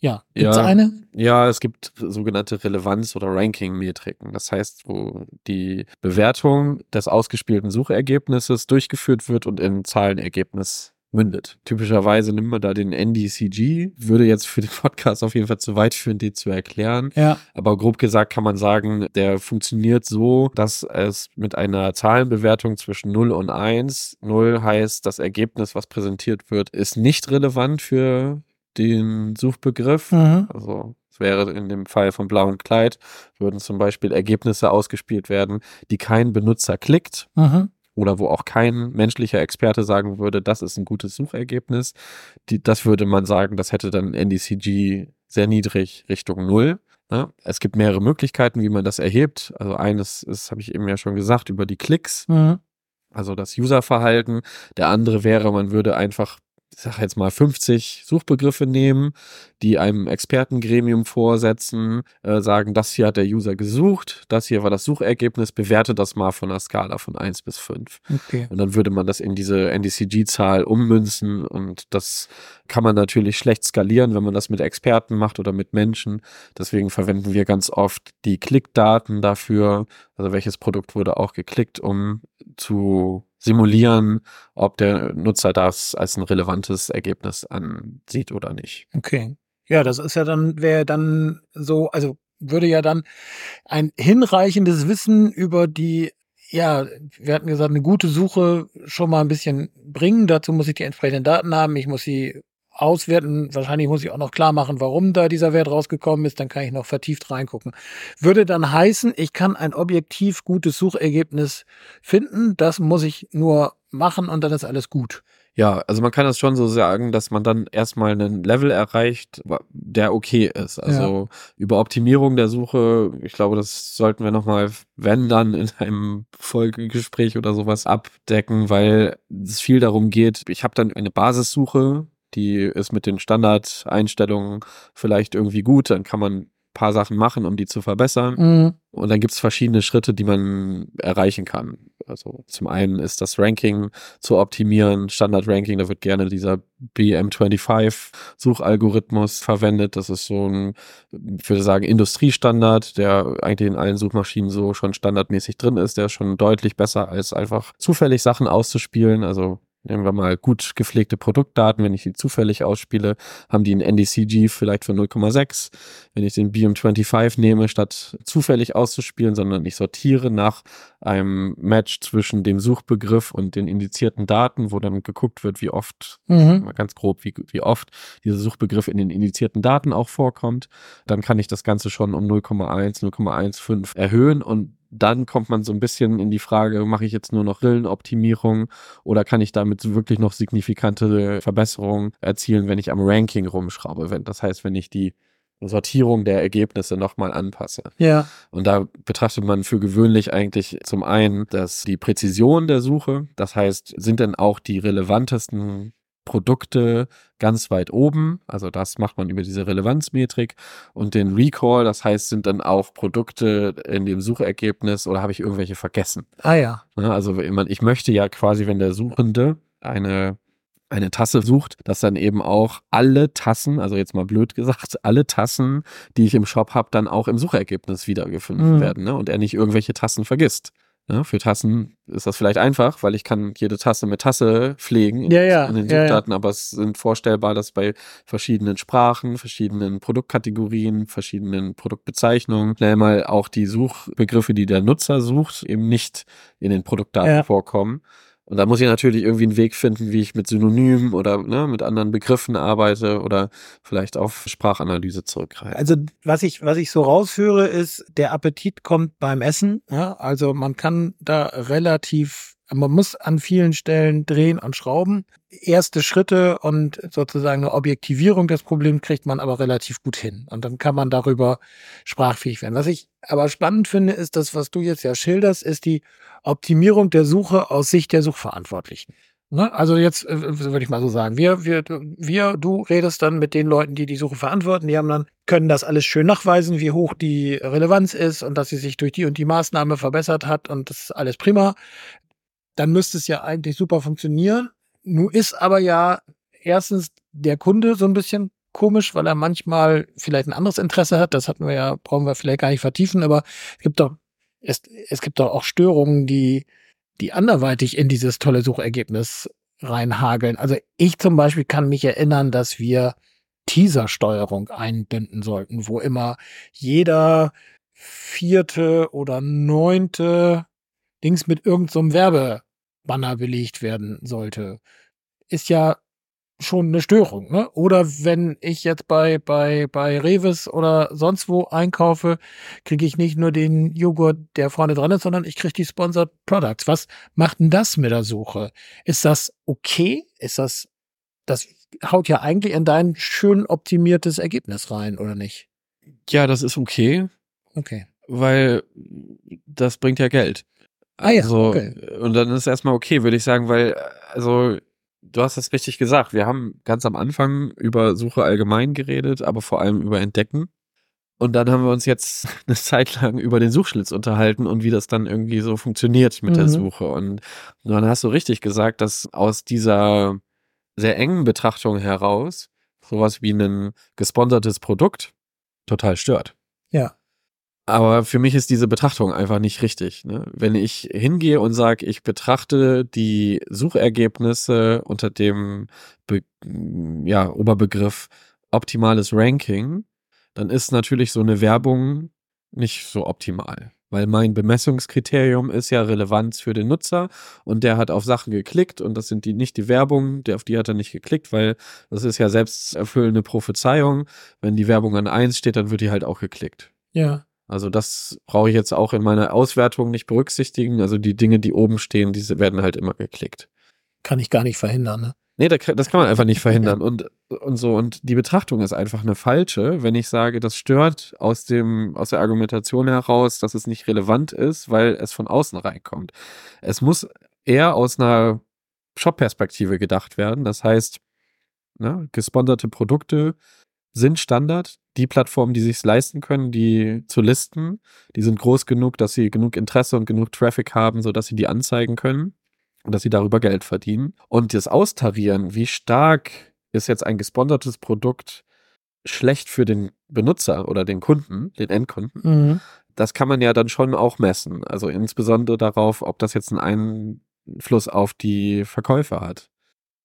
ja, gibt's Ja. eine? Ja, es gibt sogenannte Relevanz- oder Ranking-Metriken. Das heißt, wo die Bewertung des ausgespielten Suchergebnisses durchgeführt wird und in Zahlenergebnis mündet. Typischerweise nimmt man da den NDCG, würde jetzt für den Podcast auf jeden Fall zu weit führen, den zu erklären. Ja. Aber grob gesagt kann man sagen, der funktioniert so, dass es mit einer Zahlenbewertung zwischen 0 und 1, 0 heißt, das Ergebnis, was präsentiert wird, ist nicht relevant für den Suchbegriff. Mhm. Also es wäre in dem Fall von Blauen Kleid, würden zum Beispiel Ergebnisse ausgespielt werden, die kein Benutzer klickt Mhm. Oder wo auch kein menschlicher Experte sagen würde, das ist ein gutes Suchergebnis. Die, das würde man sagen, das hätte dann NDCG sehr niedrig Richtung Null. Ne? Es gibt mehrere Möglichkeiten, wie man das erhebt. Also eines ist, habe ich eben ja schon gesagt, über die Klicks, Mhm. also das Userverhalten. Der andere wäre, man würde einfach, ich sage jetzt mal 50 Suchbegriffe nehmen, die einem Expertengremium vorsetzen, äh, sagen, das hier hat der User gesucht, das hier war das Suchergebnis, bewerte das mal von einer Skala von 1 bis 5. Okay. Und dann würde man das in diese NDCG-Zahl ummünzen und das kann man natürlich schlecht skalieren, wenn man das mit Experten macht oder mit Menschen. Deswegen verwenden wir ganz oft die Klickdaten dafür, also welches Produkt wurde auch geklickt, um zu simulieren, ob der Nutzer das als ein relevantes Ergebnis ansieht oder nicht. Okay. Ja, das ist ja dann, wäre dann so, also würde ja dann ein hinreichendes Wissen über die, ja, wir hatten gesagt, eine gute Suche schon mal ein bisschen bringen. Dazu muss ich die entsprechenden Daten haben. Ich muss sie auswerten. Wahrscheinlich muss ich auch noch klar machen, warum da dieser Wert rausgekommen ist. Dann kann ich noch vertieft reingucken. Würde dann heißen, ich kann ein objektiv gutes Suchergebnis finden. Das muss ich nur machen und dann ist alles gut. Ja, also man kann das schon so sagen, dass man dann erstmal einen Level erreicht, der okay ist. Also über Optimierung der Suche, ich glaube, das sollten wir nochmal, wenn dann in einem Folgegespräch oder sowas abdecken, weil es viel darum geht, ich habe dann eine Basissuche, die ist mit den Standardeinstellungen vielleicht irgendwie gut, dann kann man ein paar Sachen machen, um die zu verbessern. Mhm. Und dann gibt es verschiedene Schritte, die man erreichen kann. Also zum einen ist das Ranking zu optimieren, Standard-Ranking, da wird gerne dieser BM25-Suchalgorithmus verwendet. Das ist so ein, ich würde sagen, Industriestandard, der eigentlich in allen Suchmaschinen so schon standardmäßig drin ist. Der ist schon deutlich besser, als einfach zufällig Sachen auszuspielen. Also Nehmen wir mal gut gepflegte Produktdaten. Wenn ich die zufällig ausspiele, haben die ein NDCG vielleicht von 0,6. Wenn ich den BM25 nehme, statt zufällig auszuspielen, sondern ich sortiere nach einem Match zwischen dem Suchbegriff und den indizierten Daten, wo dann geguckt wird, wie oft, Mhm. mal ganz grob, wie, wie oft dieser Suchbegriff in den indizierten Daten auch vorkommt, dann kann ich das Ganze schon um 0,1, 0,15 erhöhen und dann kommt man so ein bisschen in die Frage, mache ich jetzt nur noch Rillenoptimierung oder kann ich damit wirklich noch signifikante Verbesserungen erzielen, wenn ich am Ranking rumschraube? Wenn, das heißt, wenn ich die Sortierung der Ergebnisse nochmal anpasse. Ja. Und da betrachtet man für gewöhnlich eigentlich zum einen, dass die Präzision der Suche, das heißt, sind denn auch die relevantesten Produkte ganz weit oben. Also das macht man über diese Relevanzmetrik und den Recall, das heißt, sind dann auch Produkte in dem Suchergebnis oder habe ich irgendwelche vergessen? Ah ja. Ne, Also ich möchte ja quasi, wenn der Suchende eine eine Tasse sucht, dass dann eben auch alle Tassen, also jetzt mal blöd gesagt, alle Tassen, die ich im Shop habe, dann auch im Suchergebnis wiedergefunden Mhm. werden ne? und er nicht irgendwelche Tassen vergisst. Ne? Für Tassen ist das vielleicht einfach, weil ich kann jede Tasse mit Tasse pflegen in, Ja, ja, in den ja, ja. Suchdaten, aber es sind vorstellbar, dass bei verschiedenen Sprachen, verschiedenen Produktkategorien, verschiedenen Produktbezeichnungen schnell mal auch die Suchbegriffe, die der Nutzer sucht, eben nicht in den Produktdaten Ja. vorkommen. Und da muss ich natürlich irgendwie einen Weg finden, wie ich mit Synonymen oder ne, mit anderen Begriffen arbeite oder vielleicht auf Sprachanalyse zurückgreife. Also was ich, was ich so rausführe, ist, der Appetit kommt beim Essen. Ja? Also man kann da relativ man muss an vielen Stellen drehen und schrauben. Erste Schritte und sozusagen eine Objektivierung des Problems kriegt man aber relativ gut hin. Und dann kann man darüber sprachfähig werden. Was ich aber spannend finde, ist das, was du jetzt ja schilderst, ist die Optimierung der Suche aus Sicht der Suchverantwortlichen. Ne? Also jetzt äh, würde ich mal so sagen, wir, wir, wir, du redest dann mit den Leuten, die die Suche verantworten, die haben dann, können das alles schön nachweisen, wie hoch die Relevanz ist und dass sie sich durch die und die Maßnahme verbessert hat und das ist alles prima. Dann müsste es ja eigentlich super funktionieren. Nun ist aber ja erstens der Kunde so ein bisschen komisch, weil er manchmal vielleicht ein anderes Interesse hat. Das hatten wir ja, brauchen wir vielleicht gar nicht vertiefen, aber es gibt doch, es, es gibt doch auch Störungen, die die anderweitig in dieses tolle Suchergebnis reinhageln. Also ich zum Beispiel kann mich erinnern, dass wir Teaser-Steuerung einbinden sollten, wo immer jeder vierte oder neunte Dings mit irgendeinem so Werbebanner belegt werden sollte. Ist ja schon eine Störung, ne? Oder wenn ich jetzt bei, bei, bei Revis oder sonst wo einkaufe, kriege ich nicht nur den Joghurt, der vorne dran ist, sondern ich kriege die Sponsored Products. Was macht denn das mit der Suche? Ist das okay? Ist das, das haut ja eigentlich in dein schön optimiertes Ergebnis rein, oder nicht? Ja, das ist okay. Okay. Weil das bringt ja Geld. Ah ja, also, okay. Und dann ist erstmal okay, würde ich sagen, weil, also du hast es richtig gesagt. Wir haben ganz am Anfang über Suche allgemein geredet, aber vor allem über Entdecken. Und dann haben wir uns jetzt eine Zeit lang über den Suchschlitz unterhalten und wie das dann irgendwie so funktioniert mit mhm. der Suche. Und dann hast du richtig gesagt, dass aus dieser sehr engen Betrachtung heraus sowas wie ein gesponsertes Produkt total stört. Ja. Aber für mich ist diese Betrachtung einfach nicht richtig. Ne? Wenn ich hingehe und sage, ich betrachte die Suchergebnisse unter dem Be ja, Oberbegriff optimales Ranking, dann ist natürlich so eine Werbung nicht so optimal. Weil mein Bemessungskriterium ist ja Relevanz für den Nutzer und der hat auf Sachen geklickt und das sind die nicht die Werbung, der auf die hat er nicht geklickt, weil das ist ja selbsterfüllende Prophezeiung. Wenn die Werbung an eins steht, dann wird die halt auch geklickt. Ja. Also das brauche ich jetzt auch in meiner Auswertung nicht berücksichtigen. Also die Dinge, die oben stehen, diese werden halt immer geklickt. Kann ich gar nicht verhindern, ne? Nee, das kann man einfach nicht verhindern. Und, und so. Und die Betrachtung ist einfach eine falsche, wenn ich sage, das stört aus dem, aus der Argumentation heraus, dass es nicht relevant ist, weil es von außen reinkommt. Es muss eher aus einer Shop-Perspektive gedacht werden. Das heißt, ne, gesponserte Produkte sind Standard. Die Plattformen, die sich leisten können, die zu listen, die sind groß genug, dass sie genug Interesse und genug Traffic haben, sodass sie die anzeigen können und dass sie darüber Geld verdienen. Und das Austarieren, wie stark ist jetzt ein gesponsertes Produkt schlecht für den Benutzer oder den Kunden, den Endkunden, mhm. das kann man ja dann schon auch messen. Also insbesondere darauf, ob das jetzt einen Einfluss auf die Verkäufer hat.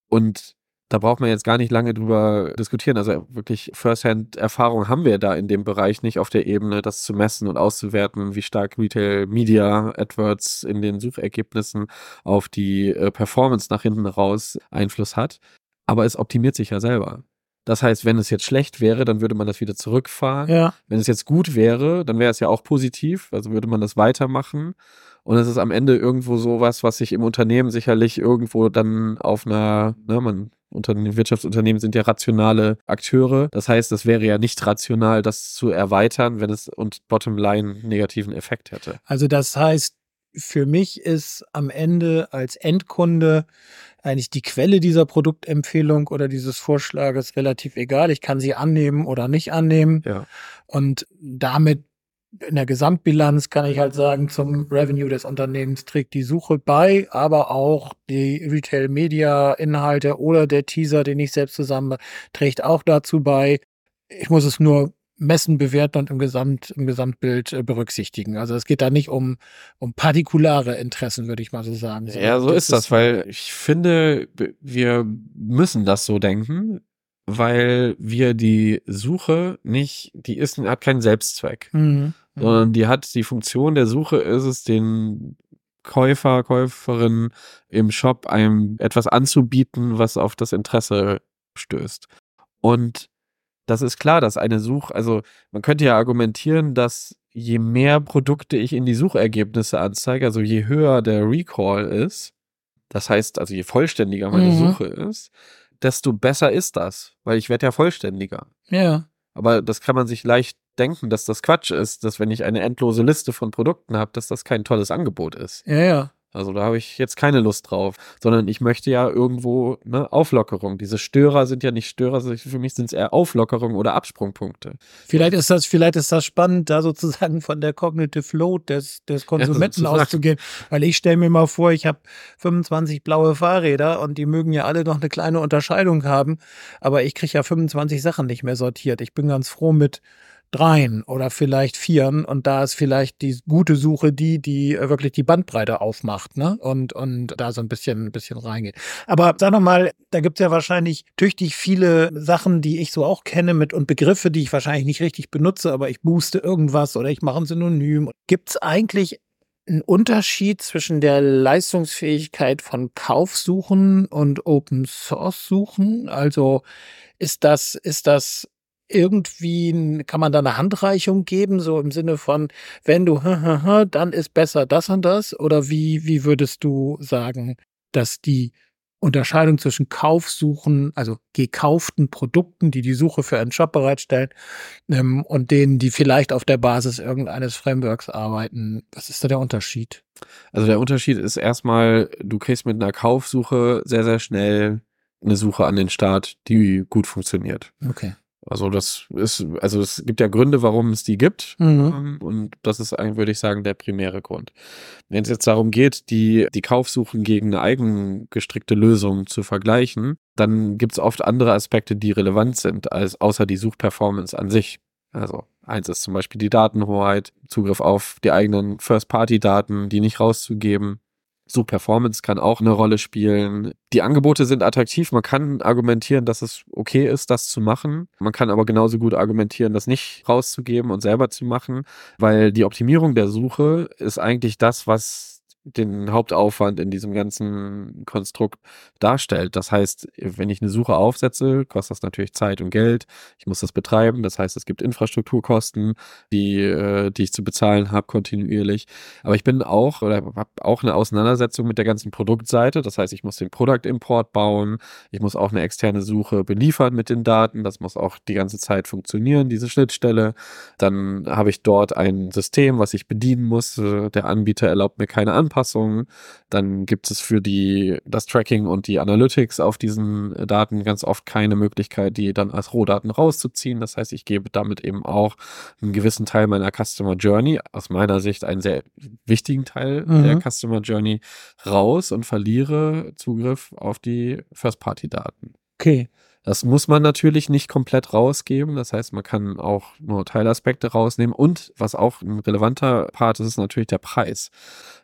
Und da braucht man jetzt gar nicht lange drüber diskutieren. Also wirklich First-Hand-Erfahrung haben wir da in dem Bereich nicht auf der Ebene, das zu messen und auszuwerten, wie stark Retail Media AdWords in den Suchergebnissen auf die äh, Performance nach hinten raus Einfluss hat. Aber es optimiert sich ja selber. Das heißt, wenn es jetzt schlecht wäre, dann würde man das wieder zurückfahren. Ja. Wenn es jetzt gut wäre, dann wäre es ja auch positiv. Also würde man das weitermachen. Und es ist am Ende irgendwo sowas, was sich im Unternehmen sicherlich irgendwo dann auf einer, ne, man Unternehmen, Wirtschaftsunternehmen sind ja rationale Akteure. Das heißt, es wäre ja nicht rational, das zu erweitern, wenn es und Bottomline negativen Effekt hätte. Also das heißt, für mich ist am Ende als Endkunde eigentlich die Quelle dieser Produktempfehlung oder dieses Vorschlages relativ egal. Ich kann sie annehmen oder nicht annehmen. Ja. Und damit in der Gesamtbilanz kann ich halt sagen, zum Revenue des Unternehmens trägt die Suche bei, aber auch die Retail-Media-Inhalte oder der Teaser, den ich selbst zusammen trägt auch dazu bei. Ich muss es nur messen, bewerten und im, Gesamt, im Gesamtbild äh, berücksichtigen. Also es geht da nicht um, um partikulare Interessen, würde ich mal so sagen. Ja, so das ist das, weil ich finde, wir müssen das so denken weil wir die Suche nicht, die ist, hat keinen Selbstzweck. Mhm sondern die hat die Funktion der Suche ist es, den Käufer, Käuferin im Shop einem etwas anzubieten, was auf das Interesse stößt. Und das ist klar, dass eine Such, also man könnte ja argumentieren, dass je mehr Produkte ich in die Suchergebnisse anzeige, also je höher der Recall ist, das heißt, also je vollständiger meine Mhm. Suche ist, desto besser ist das, weil ich werde ja vollständiger. Ja. Aber das kann man sich leicht denken, dass das Quatsch ist, dass wenn ich eine endlose Liste von Produkten habe, dass das kein tolles Angebot ist. Ja, ja. Also da habe ich jetzt keine Lust drauf, sondern ich möchte ja irgendwo eine Auflockerung. Diese Störer sind ja nicht Störer, für mich sind es eher Auflockerungen oder Absprungpunkte. Vielleicht ist das, vielleicht ist das spannend, da sozusagen von der Cognitive Load des, des Konsumenten sozusagen. auszugehen. Weil ich stelle mir mal vor, ich habe 25 blaue Fahrräder und die mögen ja alle noch eine kleine Unterscheidung haben, aber ich kriege ja 25 Sachen nicht mehr sortiert. Ich bin ganz froh mit dreien oder vielleicht vieren und da ist vielleicht die gute Suche die, die äh, wirklich die Bandbreite aufmacht, ne? Und, und da so ein bisschen, ein bisschen reingeht. Aber sag noch mal, da gibt's ja wahrscheinlich tüchtig viele Sachen, die ich so auch kenne mit und Begriffe, die ich wahrscheinlich nicht richtig benutze, aber ich booste irgendwas oder ich mache ein Synonym. Gibt's eigentlich einen Unterschied zwischen der Leistungsfähigkeit von Kaufsuchen und Open Source Suchen? Also ist das, ist das irgendwie, kann man da eine Handreichung geben, so im Sinne von, wenn du, dann ist besser das und das? Oder wie, wie würdest du sagen, dass die Unterscheidung zwischen Kaufsuchen, also gekauften Produkten, die die Suche für einen Shop bereitstellen, ähm, und denen, die vielleicht auf der Basis irgendeines Frameworks arbeiten, was ist da der Unterschied? Also der Unterschied ist erstmal, du kriegst mit einer Kaufsuche sehr, sehr schnell eine Suche an den Start, die gut funktioniert. Okay. Also das ist, also es gibt ja Gründe, warum es die gibt. Mhm. Ähm, Und das ist eigentlich, würde ich sagen, der primäre Grund. Wenn es jetzt darum geht, die, die Kaufsuchen gegen eine eigengestrickte Lösung zu vergleichen, dann gibt es oft andere Aspekte, die relevant sind, als außer die Suchperformance an sich. Also eins ist zum Beispiel die Datenhoheit, Zugriff auf die eigenen First-Party-Daten, die nicht rauszugeben. Suchperformance kann auch eine Rolle spielen. Die Angebote sind attraktiv. Man kann argumentieren, dass es okay ist, das zu machen. Man kann aber genauso gut argumentieren, das nicht rauszugeben und selber zu machen, weil die Optimierung der Suche ist eigentlich das, was den Hauptaufwand in diesem ganzen Konstrukt darstellt. Das heißt, wenn ich eine Suche aufsetze, kostet das natürlich Zeit und Geld. Ich muss das betreiben. Das heißt, es gibt Infrastrukturkosten, die, äh, die ich zu bezahlen habe kontinuierlich. Aber ich bin auch oder habe auch eine Auseinandersetzung mit der ganzen Produktseite. Das heißt, ich muss den Product-Import bauen. Ich muss auch eine externe Suche beliefern mit den Daten. Das muss auch die ganze Zeit funktionieren, diese Schnittstelle. Dann habe ich dort ein System, was ich bedienen muss. Äh, Der Anbieter erlaubt mir keine Anpassungen. Dann gibt es für die, das Tracking und die Analytics auf diesen äh, Daten ganz oft keine Möglichkeit, die dann als Rohdaten rauszuziehen. Das heißt, ich gebe damit eben auch einen gewissen Teil meiner Customer Journey, aus meiner Sicht einen sehr wichtigen Teil Mhm. der Customer Journey raus und verliere Zugriff auf die First-Party-Daten. Okay. Das muss man natürlich nicht komplett rausgeben. Das heißt, man kann auch nur Teilaspekte rausnehmen. Und was auch ein relevanter Part ist, ist natürlich der Preis.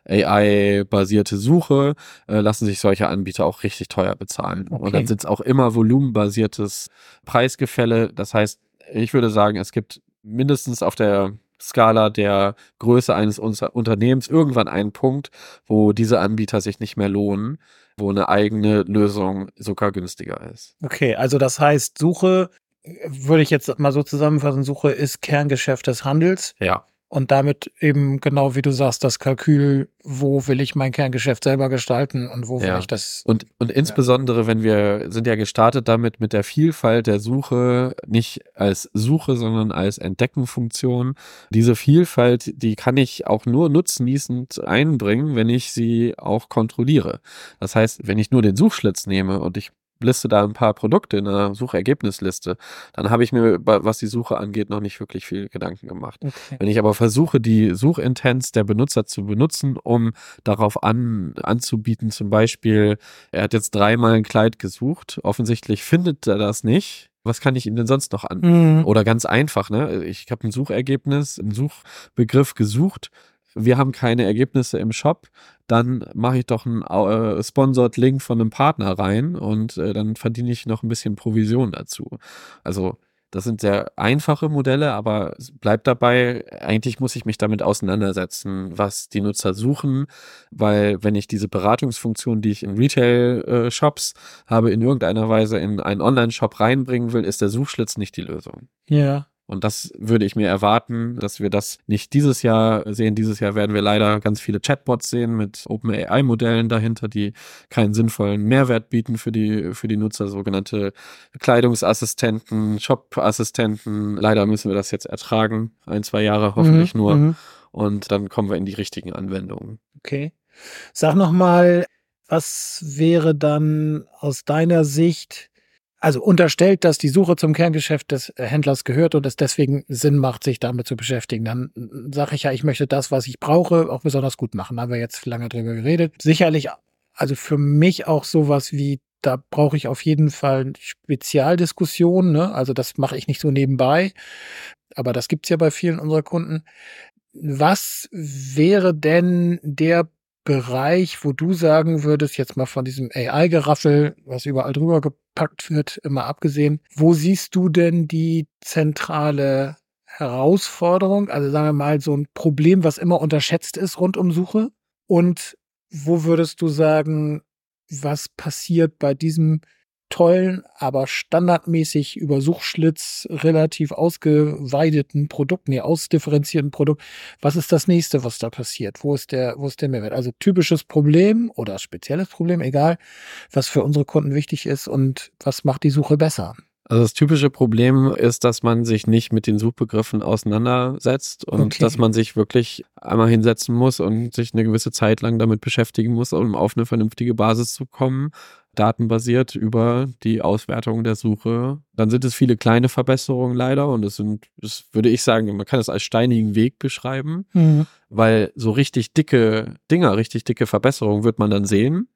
AI-basierte Suche äh, lassen sich solche Anbieter auch richtig teuer bezahlen. Okay. Und dann sind es auch immer volumenbasiertes Preisgefälle. Das heißt, ich würde sagen, es gibt mindestens auf der Skala der Größe eines Unter Unternehmens irgendwann einen Punkt, wo diese Anbieter sich nicht mehr lohnen, wo eine eigene Lösung sogar günstiger ist. Okay, also das heißt, Suche, äh, würde ich jetzt mal so zusammenfassen, Suche ist Kerngeschäft des Handels Ja. Und damit eben genau wie du sagst, das Kalkül, wo will ich mein Kerngeschäft selber gestalten und wo will Ja. ich das. Und, und insbesondere, wenn wir sind ja gestartet damit mit der Vielfalt der Suche, nicht als Suche, sondern als Entdeckenfunktion. Diese Vielfalt, die kann ich auch nur nutznießend einbringen, wenn ich sie auch kontrolliere. Das heißt, wenn ich nur den Suchschlitz nehme und ich liste da ein paar Produkte in einer Suchergebnisliste, dann habe ich mir, was die Suche angeht, noch nicht wirklich viel Gedanken gemacht. Okay. Wenn ich aber versuche, die Suchintents der Benutzer zu benutzen, um darauf an, anzubieten, zum Beispiel, er hat jetzt dreimal ein Kleid gesucht, offensichtlich findet er das nicht. Was kann ich ihm denn sonst noch an? Mhm. Oder ganz einfach, ne? Ich habe ein Suchergebnis, einen Suchbegriff gesucht. Wir haben keine Ergebnisse im Shop. Dann mache ich doch einen äh, Sponsored Link von einem Partner rein und äh, dann verdiene ich noch ein bisschen Provision dazu. Also das sind sehr einfache Modelle, aber bleibt dabei, eigentlich muss ich mich damit auseinandersetzen, was die Nutzer suchen, weil wenn ich diese Beratungsfunktion, die ich in Retail-Shops habe, in irgendeiner Weise in einen Online-Shop reinbringen will, ist der Suchschlitz nicht die Lösung. Ja. Und das würde ich mir erwarten, dass wir das nicht dieses Jahr sehen. Dieses Jahr werden wir leider ganz viele Chatbots sehen mit OpenAI-Modellen dahinter, die keinen sinnvollen Mehrwert bieten für die, für die Nutzer, sogenannte Kleidungsassistenten, Shop-Assistenten. Leider müssen wir das jetzt ertragen. Ein, zwei Jahre hoffentlich mhm, nur. Mhm. Und dann kommen wir in die richtigen Anwendungen. Okay. Sag nochmal, was wäre dann aus deiner Sicht also unterstellt, dass die Suche zum Kerngeschäft des äh, Händlers gehört und es deswegen Sinn macht, sich damit zu beschäftigen, dann äh, sage ich ja, ich möchte das, was ich brauche, auch besonders gut machen. Da haben wir jetzt lange drüber geredet. Sicherlich, also für mich auch sowas wie, da brauche ich auf jeden Fall Spezialdiskussionen, ne? Also das mache ich nicht so nebenbei. Aber das gibt's ja bei vielen unserer Kunden. Was wäre denn der Bereich, wo du sagen würdest, jetzt mal von diesem AI-Geraffel, was überall drüber gepackt wird, immer abgesehen, wo siehst du denn die zentrale Herausforderung? Also sagen wir mal so ein Problem, was immer unterschätzt ist rund um Suche. Und wo würdest du sagen, was passiert bei diesem tollen, aber standardmäßig über Suchschlitz relativ ausgeweideten Produkt, nee, ausdifferenzierten Produkt. Was ist das nächste, was da passiert? Wo ist der, wo ist der Mehrwert? Also typisches Problem oder spezielles Problem, egal, was für unsere Kunden wichtig ist und was macht die Suche besser? Also das typische Problem ist, dass man sich nicht mit den Suchbegriffen auseinandersetzt und okay. dass man sich wirklich einmal hinsetzen muss und sich eine gewisse Zeit lang damit beschäftigen muss, um auf eine vernünftige Basis zu kommen datenbasiert über die Auswertung der Suche. Dann sind es viele kleine Verbesserungen leider und es sind, das würde ich sagen, man kann es als steinigen Weg beschreiben, mhm. weil so richtig dicke Dinger, richtig dicke Verbesserungen wird man dann sehen.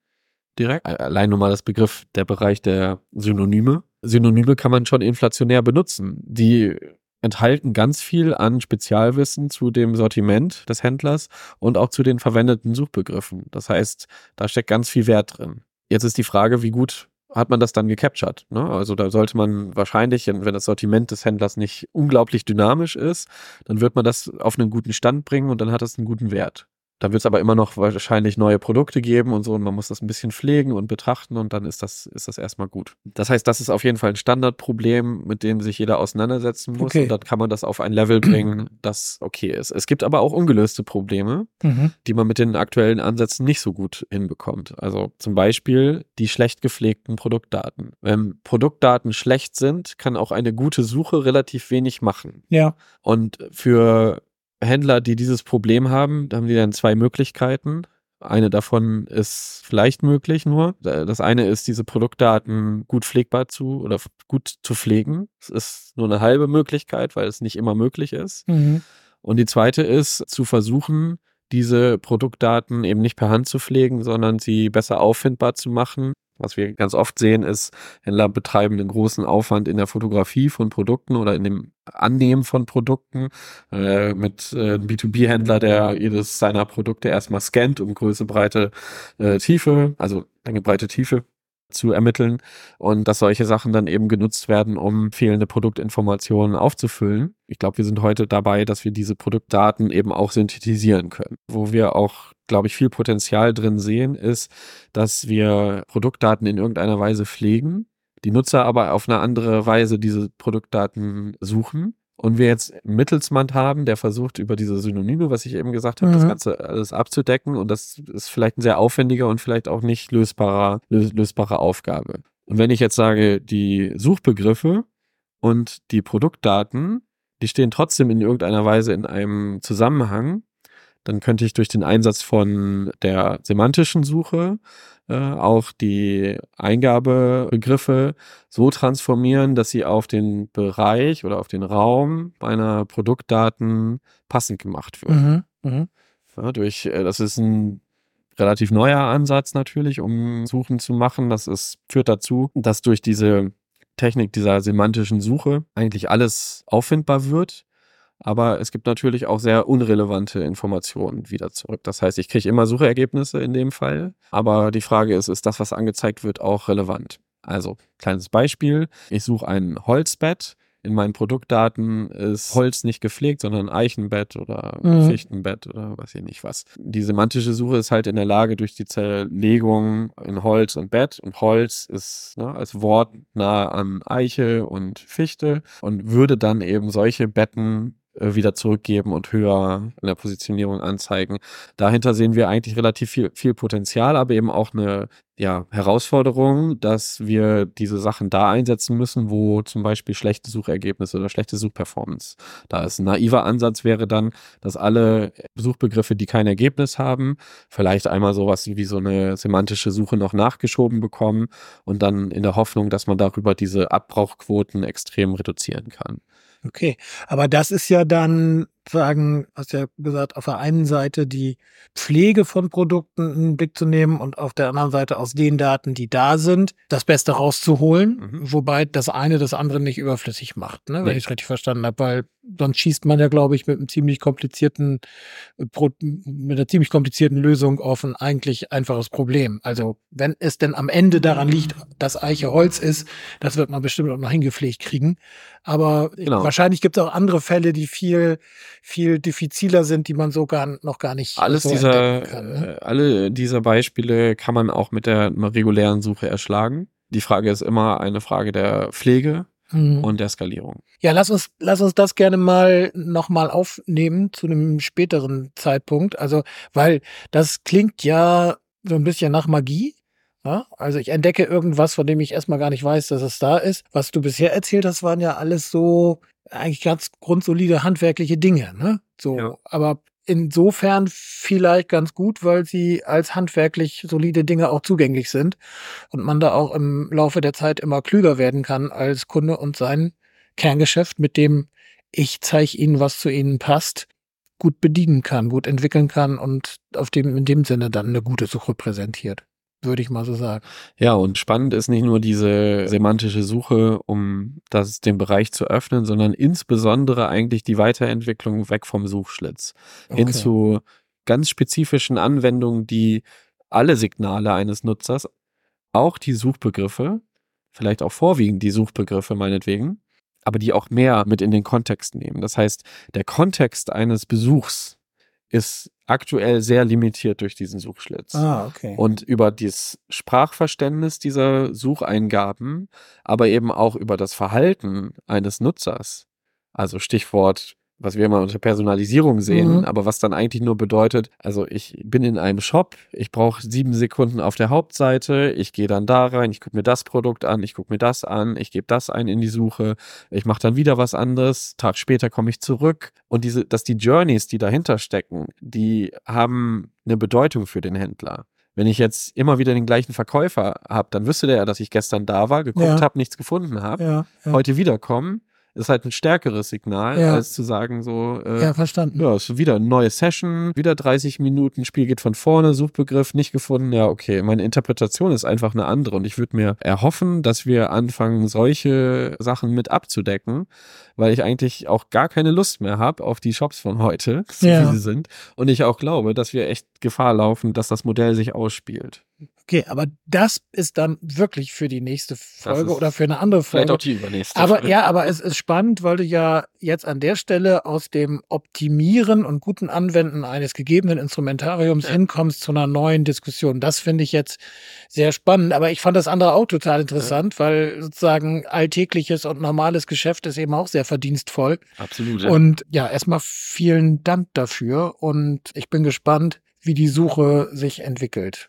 Direkt. Allein nur mal das Begriff, der Bereich der Synonyme. Synonyme kann man schon inflationär benutzen. Die enthalten ganz viel an Spezialwissen zu dem Sortiment des Händlers und auch zu den verwendeten Suchbegriffen. Das heißt, da steckt ganz viel Wert drin. Jetzt ist die Frage, wie gut hat man das dann gecaptured? Ne? Also da sollte man wahrscheinlich, wenn das Sortiment des Händlers nicht unglaublich dynamisch ist, dann wird man das auf einen guten Stand bringen und dann hat das einen guten Wert. Da wird es aber immer noch wahrscheinlich neue Produkte geben und so und man muss das ein bisschen pflegen und betrachten und dann ist das, ist das erstmal gut. Das heißt, das ist auf jeden Fall ein Standardproblem, mit dem sich jeder auseinandersetzen muss okay. und dann kann man das auf ein Level bringen, das okay ist. Es gibt aber auch ungelöste Probleme, mhm. die man mit den aktuellen Ansätzen nicht so gut hinbekommt. Also zum Beispiel die schlecht gepflegten Produktdaten. Wenn Produktdaten schlecht sind, kann auch eine gute Suche relativ wenig machen. Ja. Und für Händler, die dieses Problem haben, da haben die dann zwei Möglichkeiten. Eine davon ist vielleicht möglich nur. Das eine ist, diese Produktdaten gut pflegbar zu oder gut zu pflegen. Das ist nur eine halbe Möglichkeit, weil es nicht immer möglich ist. Mhm. Und die zweite ist, zu versuchen, diese Produktdaten eben nicht per Hand zu pflegen, sondern sie besser auffindbar zu machen. Was wir ganz oft sehen, ist, Händler betreiben einen großen Aufwand in der Fotografie von Produkten oder in dem Annehmen von Produkten äh, mit äh, einem B2B-Händler, der jedes seiner Produkte erstmal scannt, um Größe, Breite, äh, Tiefe, also Länge, Breite, Tiefe zu ermitteln und dass solche Sachen dann eben genutzt werden, um fehlende Produktinformationen aufzufüllen. Ich glaube, wir sind heute dabei, dass wir diese Produktdaten eben auch synthetisieren können. Wo wir auch, glaube ich, viel Potenzial drin sehen, ist, dass wir Produktdaten in irgendeiner Weise pflegen, die Nutzer aber auf eine andere Weise diese Produktdaten suchen und wir jetzt einen Mittelsmann haben, der versucht, über diese Synonyme, was ich eben gesagt habe, mhm. das Ganze alles abzudecken. Und das ist vielleicht ein sehr aufwendiger und vielleicht auch nicht lösbarer, lös lösbare Aufgabe. Und wenn ich jetzt sage, die Suchbegriffe und die Produktdaten, die stehen trotzdem in irgendeiner Weise in einem Zusammenhang, dann könnte ich durch den Einsatz von der semantischen Suche äh, auch die Eingabebegriffe so transformieren, dass sie auf den Bereich oder auf den Raum meiner Produktdaten passend gemacht werden. Mhm, mh. ja, durch, äh, das ist ein relativ neuer Ansatz natürlich, um Suchen zu machen. Das ist, führt dazu, dass durch diese Technik dieser semantischen Suche eigentlich alles auffindbar wird aber es gibt natürlich auch sehr unrelevante Informationen wieder zurück. Das heißt, ich kriege immer Suchergebnisse in dem Fall, aber die Frage ist, ist das, was angezeigt wird, auch relevant? Also, kleines Beispiel, ich suche ein Holzbett in meinen Produktdaten ist Holz nicht gepflegt, sondern Eichenbett oder Mhm. Fichtenbett oder weiß ich nicht was. Die semantische Suche ist halt in der Lage, durch die Zerlegung in Holz und Bett und Holz ist ne, als Wort nah an Eiche und Fichte und würde dann eben solche Betten wieder zurückgeben und höher in der Positionierung anzeigen. Dahinter sehen wir eigentlich relativ viel, viel Potenzial, aber eben auch eine ja, Herausforderung, dass wir diese Sachen da einsetzen müssen, wo zum Beispiel schlechte Suchergebnisse oder schlechte Suchperformance da ist. Ein naiver Ansatz wäre dann, dass alle Suchbegriffe, die kein Ergebnis haben, vielleicht einmal sowas wie so eine semantische Suche noch nachgeschoben bekommen und dann in der Hoffnung, dass man darüber diese Abbrauchquoten extrem reduzieren kann. Okay, aber das ist ja dann, sagen, hast ja gesagt, auf der einen Seite die Pflege von Produkten in den Blick zu nehmen und auf der anderen Seite aus den Daten, die da sind, das Beste rauszuholen, Mhm. wobei das eine das andere nicht überflüssig macht, ne, wenn Nee. ich es richtig verstanden habe, weil sonst schießt man ja, glaube ich, mit einem ziemlich komplizierten, äh, mit einer ziemlich komplizierten Lösung auf ein eigentlich einfaches Problem. Also wenn es denn am Ende daran liegt, dass Eiche Holz ist, das wird man bestimmt auch noch hingepflegt kriegen. Aber Genau. wahrscheinlich gibt es auch andere Fälle, die viel, viel diffiziler sind, die man so gar, noch gar nicht Alles so dieser, kann. Ne? äh, alle dieser Beispiele kann man auch mit der regulären Suche erschlagen. Die Frage ist immer eine Frage der Pflege Mhm. und der Skalierung. Ja, lass uns, lass uns das gerne mal nochmal aufnehmen zu einem späteren Zeitpunkt. Also, weil das klingt ja so ein bisschen nach Magie. Ja? Also ich entdecke irgendwas, von dem ich erstmal gar nicht weiß, dass es da ist. Was du bisher erzählt hast, waren ja alles so eigentlich ganz grundsolide handwerkliche Dinge, ne? So, Ja. aber insofern vielleicht ganz gut, weil sie als handwerklich solide Dinge auch zugänglich sind und man da auch im Laufe der Zeit immer klüger werden kann als Kunde und sein Kerngeschäft, mit dem ich zeige Ihnen, was zu Ihnen passt, gut bedienen kann, gut entwickeln kann und auf dem, in dem Sinne dann eine gute Suche präsentiert. Würde ich mal so sagen. Ja, und spannend ist nicht nur diese semantische Suche, um das, den Bereich zu öffnen, sondern insbesondere eigentlich die Weiterentwicklung weg vom Suchschlitz hin zu ganz spezifischen Anwendungen, die alle Signale eines Nutzers, auch die Suchbegriffe, vielleicht auch vorwiegend die Suchbegriffe meinetwegen, aber die auch mehr mit in den Kontext nehmen. Das heißt, der Kontext eines Besuchs ist aktuell sehr limitiert durch diesen Suchschlitz. Ah, okay. Und über das Sprachverständnis dieser Sucheingaben, aber eben auch über das Verhalten eines Nutzers. Also Stichwort, was wir immer unter Personalisierung sehen, Mhm. aber was dann eigentlich nur bedeutet, also ich bin in einem Shop, ich brauche sieben Sekunden auf der Hauptseite, ich gehe dann da rein, ich gucke mir das Produkt an, ich gucke mir das an, ich gebe das ein in die Suche, ich mache dann wieder was anderes, Tag später komme ich zurück und diese, dass die Journeys, die dahinter stecken, die haben eine Bedeutung für den Händler. Wenn ich jetzt immer wieder den gleichen Verkäufer habe, dann wüsste der ja, dass ich gestern da war, geguckt Ja. habe, nichts gefunden habe, ja, ja. heute wiederkommen, ist halt ein stärkeres Signal, Ja. als zu sagen so, äh, ja, verstanden. ja, ist wieder eine neue Session, wieder 30 Minuten, Spiel geht von vorne, Suchbegriff nicht gefunden. Ja, okay, meine Interpretation ist einfach eine andere und ich würde mir erhoffen, dass wir anfangen, solche Sachen mit abzudecken, weil ich eigentlich auch gar keine Lust mehr habe auf die Shops von heute, so Ja. wie sie sind. Und ich auch glaube, dass wir echt Gefahr laufen, dass das Modell sich ausspielt. Okay, aber das ist dann wirklich für die nächste Folge oder für eine andere Vielleicht Folge. auch die übernächste. Aber ja, aber es ist spannend, weil du ja jetzt an der Stelle aus dem Optimieren und guten Anwenden eines gegebenen Instrumentariums Ja. hinkommst zu einer neuen Diskussion. Das finde ich jetzt sehr spannend. Aber ich fand das andere auch total interessant, weil sozusagen alltägliches und normales Geschäft ist eben auch sehr verdienstvoll. Absolut. Ja. Und ja, erstmal vielen Dank dafür und ich bin gespannt, wie die Suche sich entwickelt.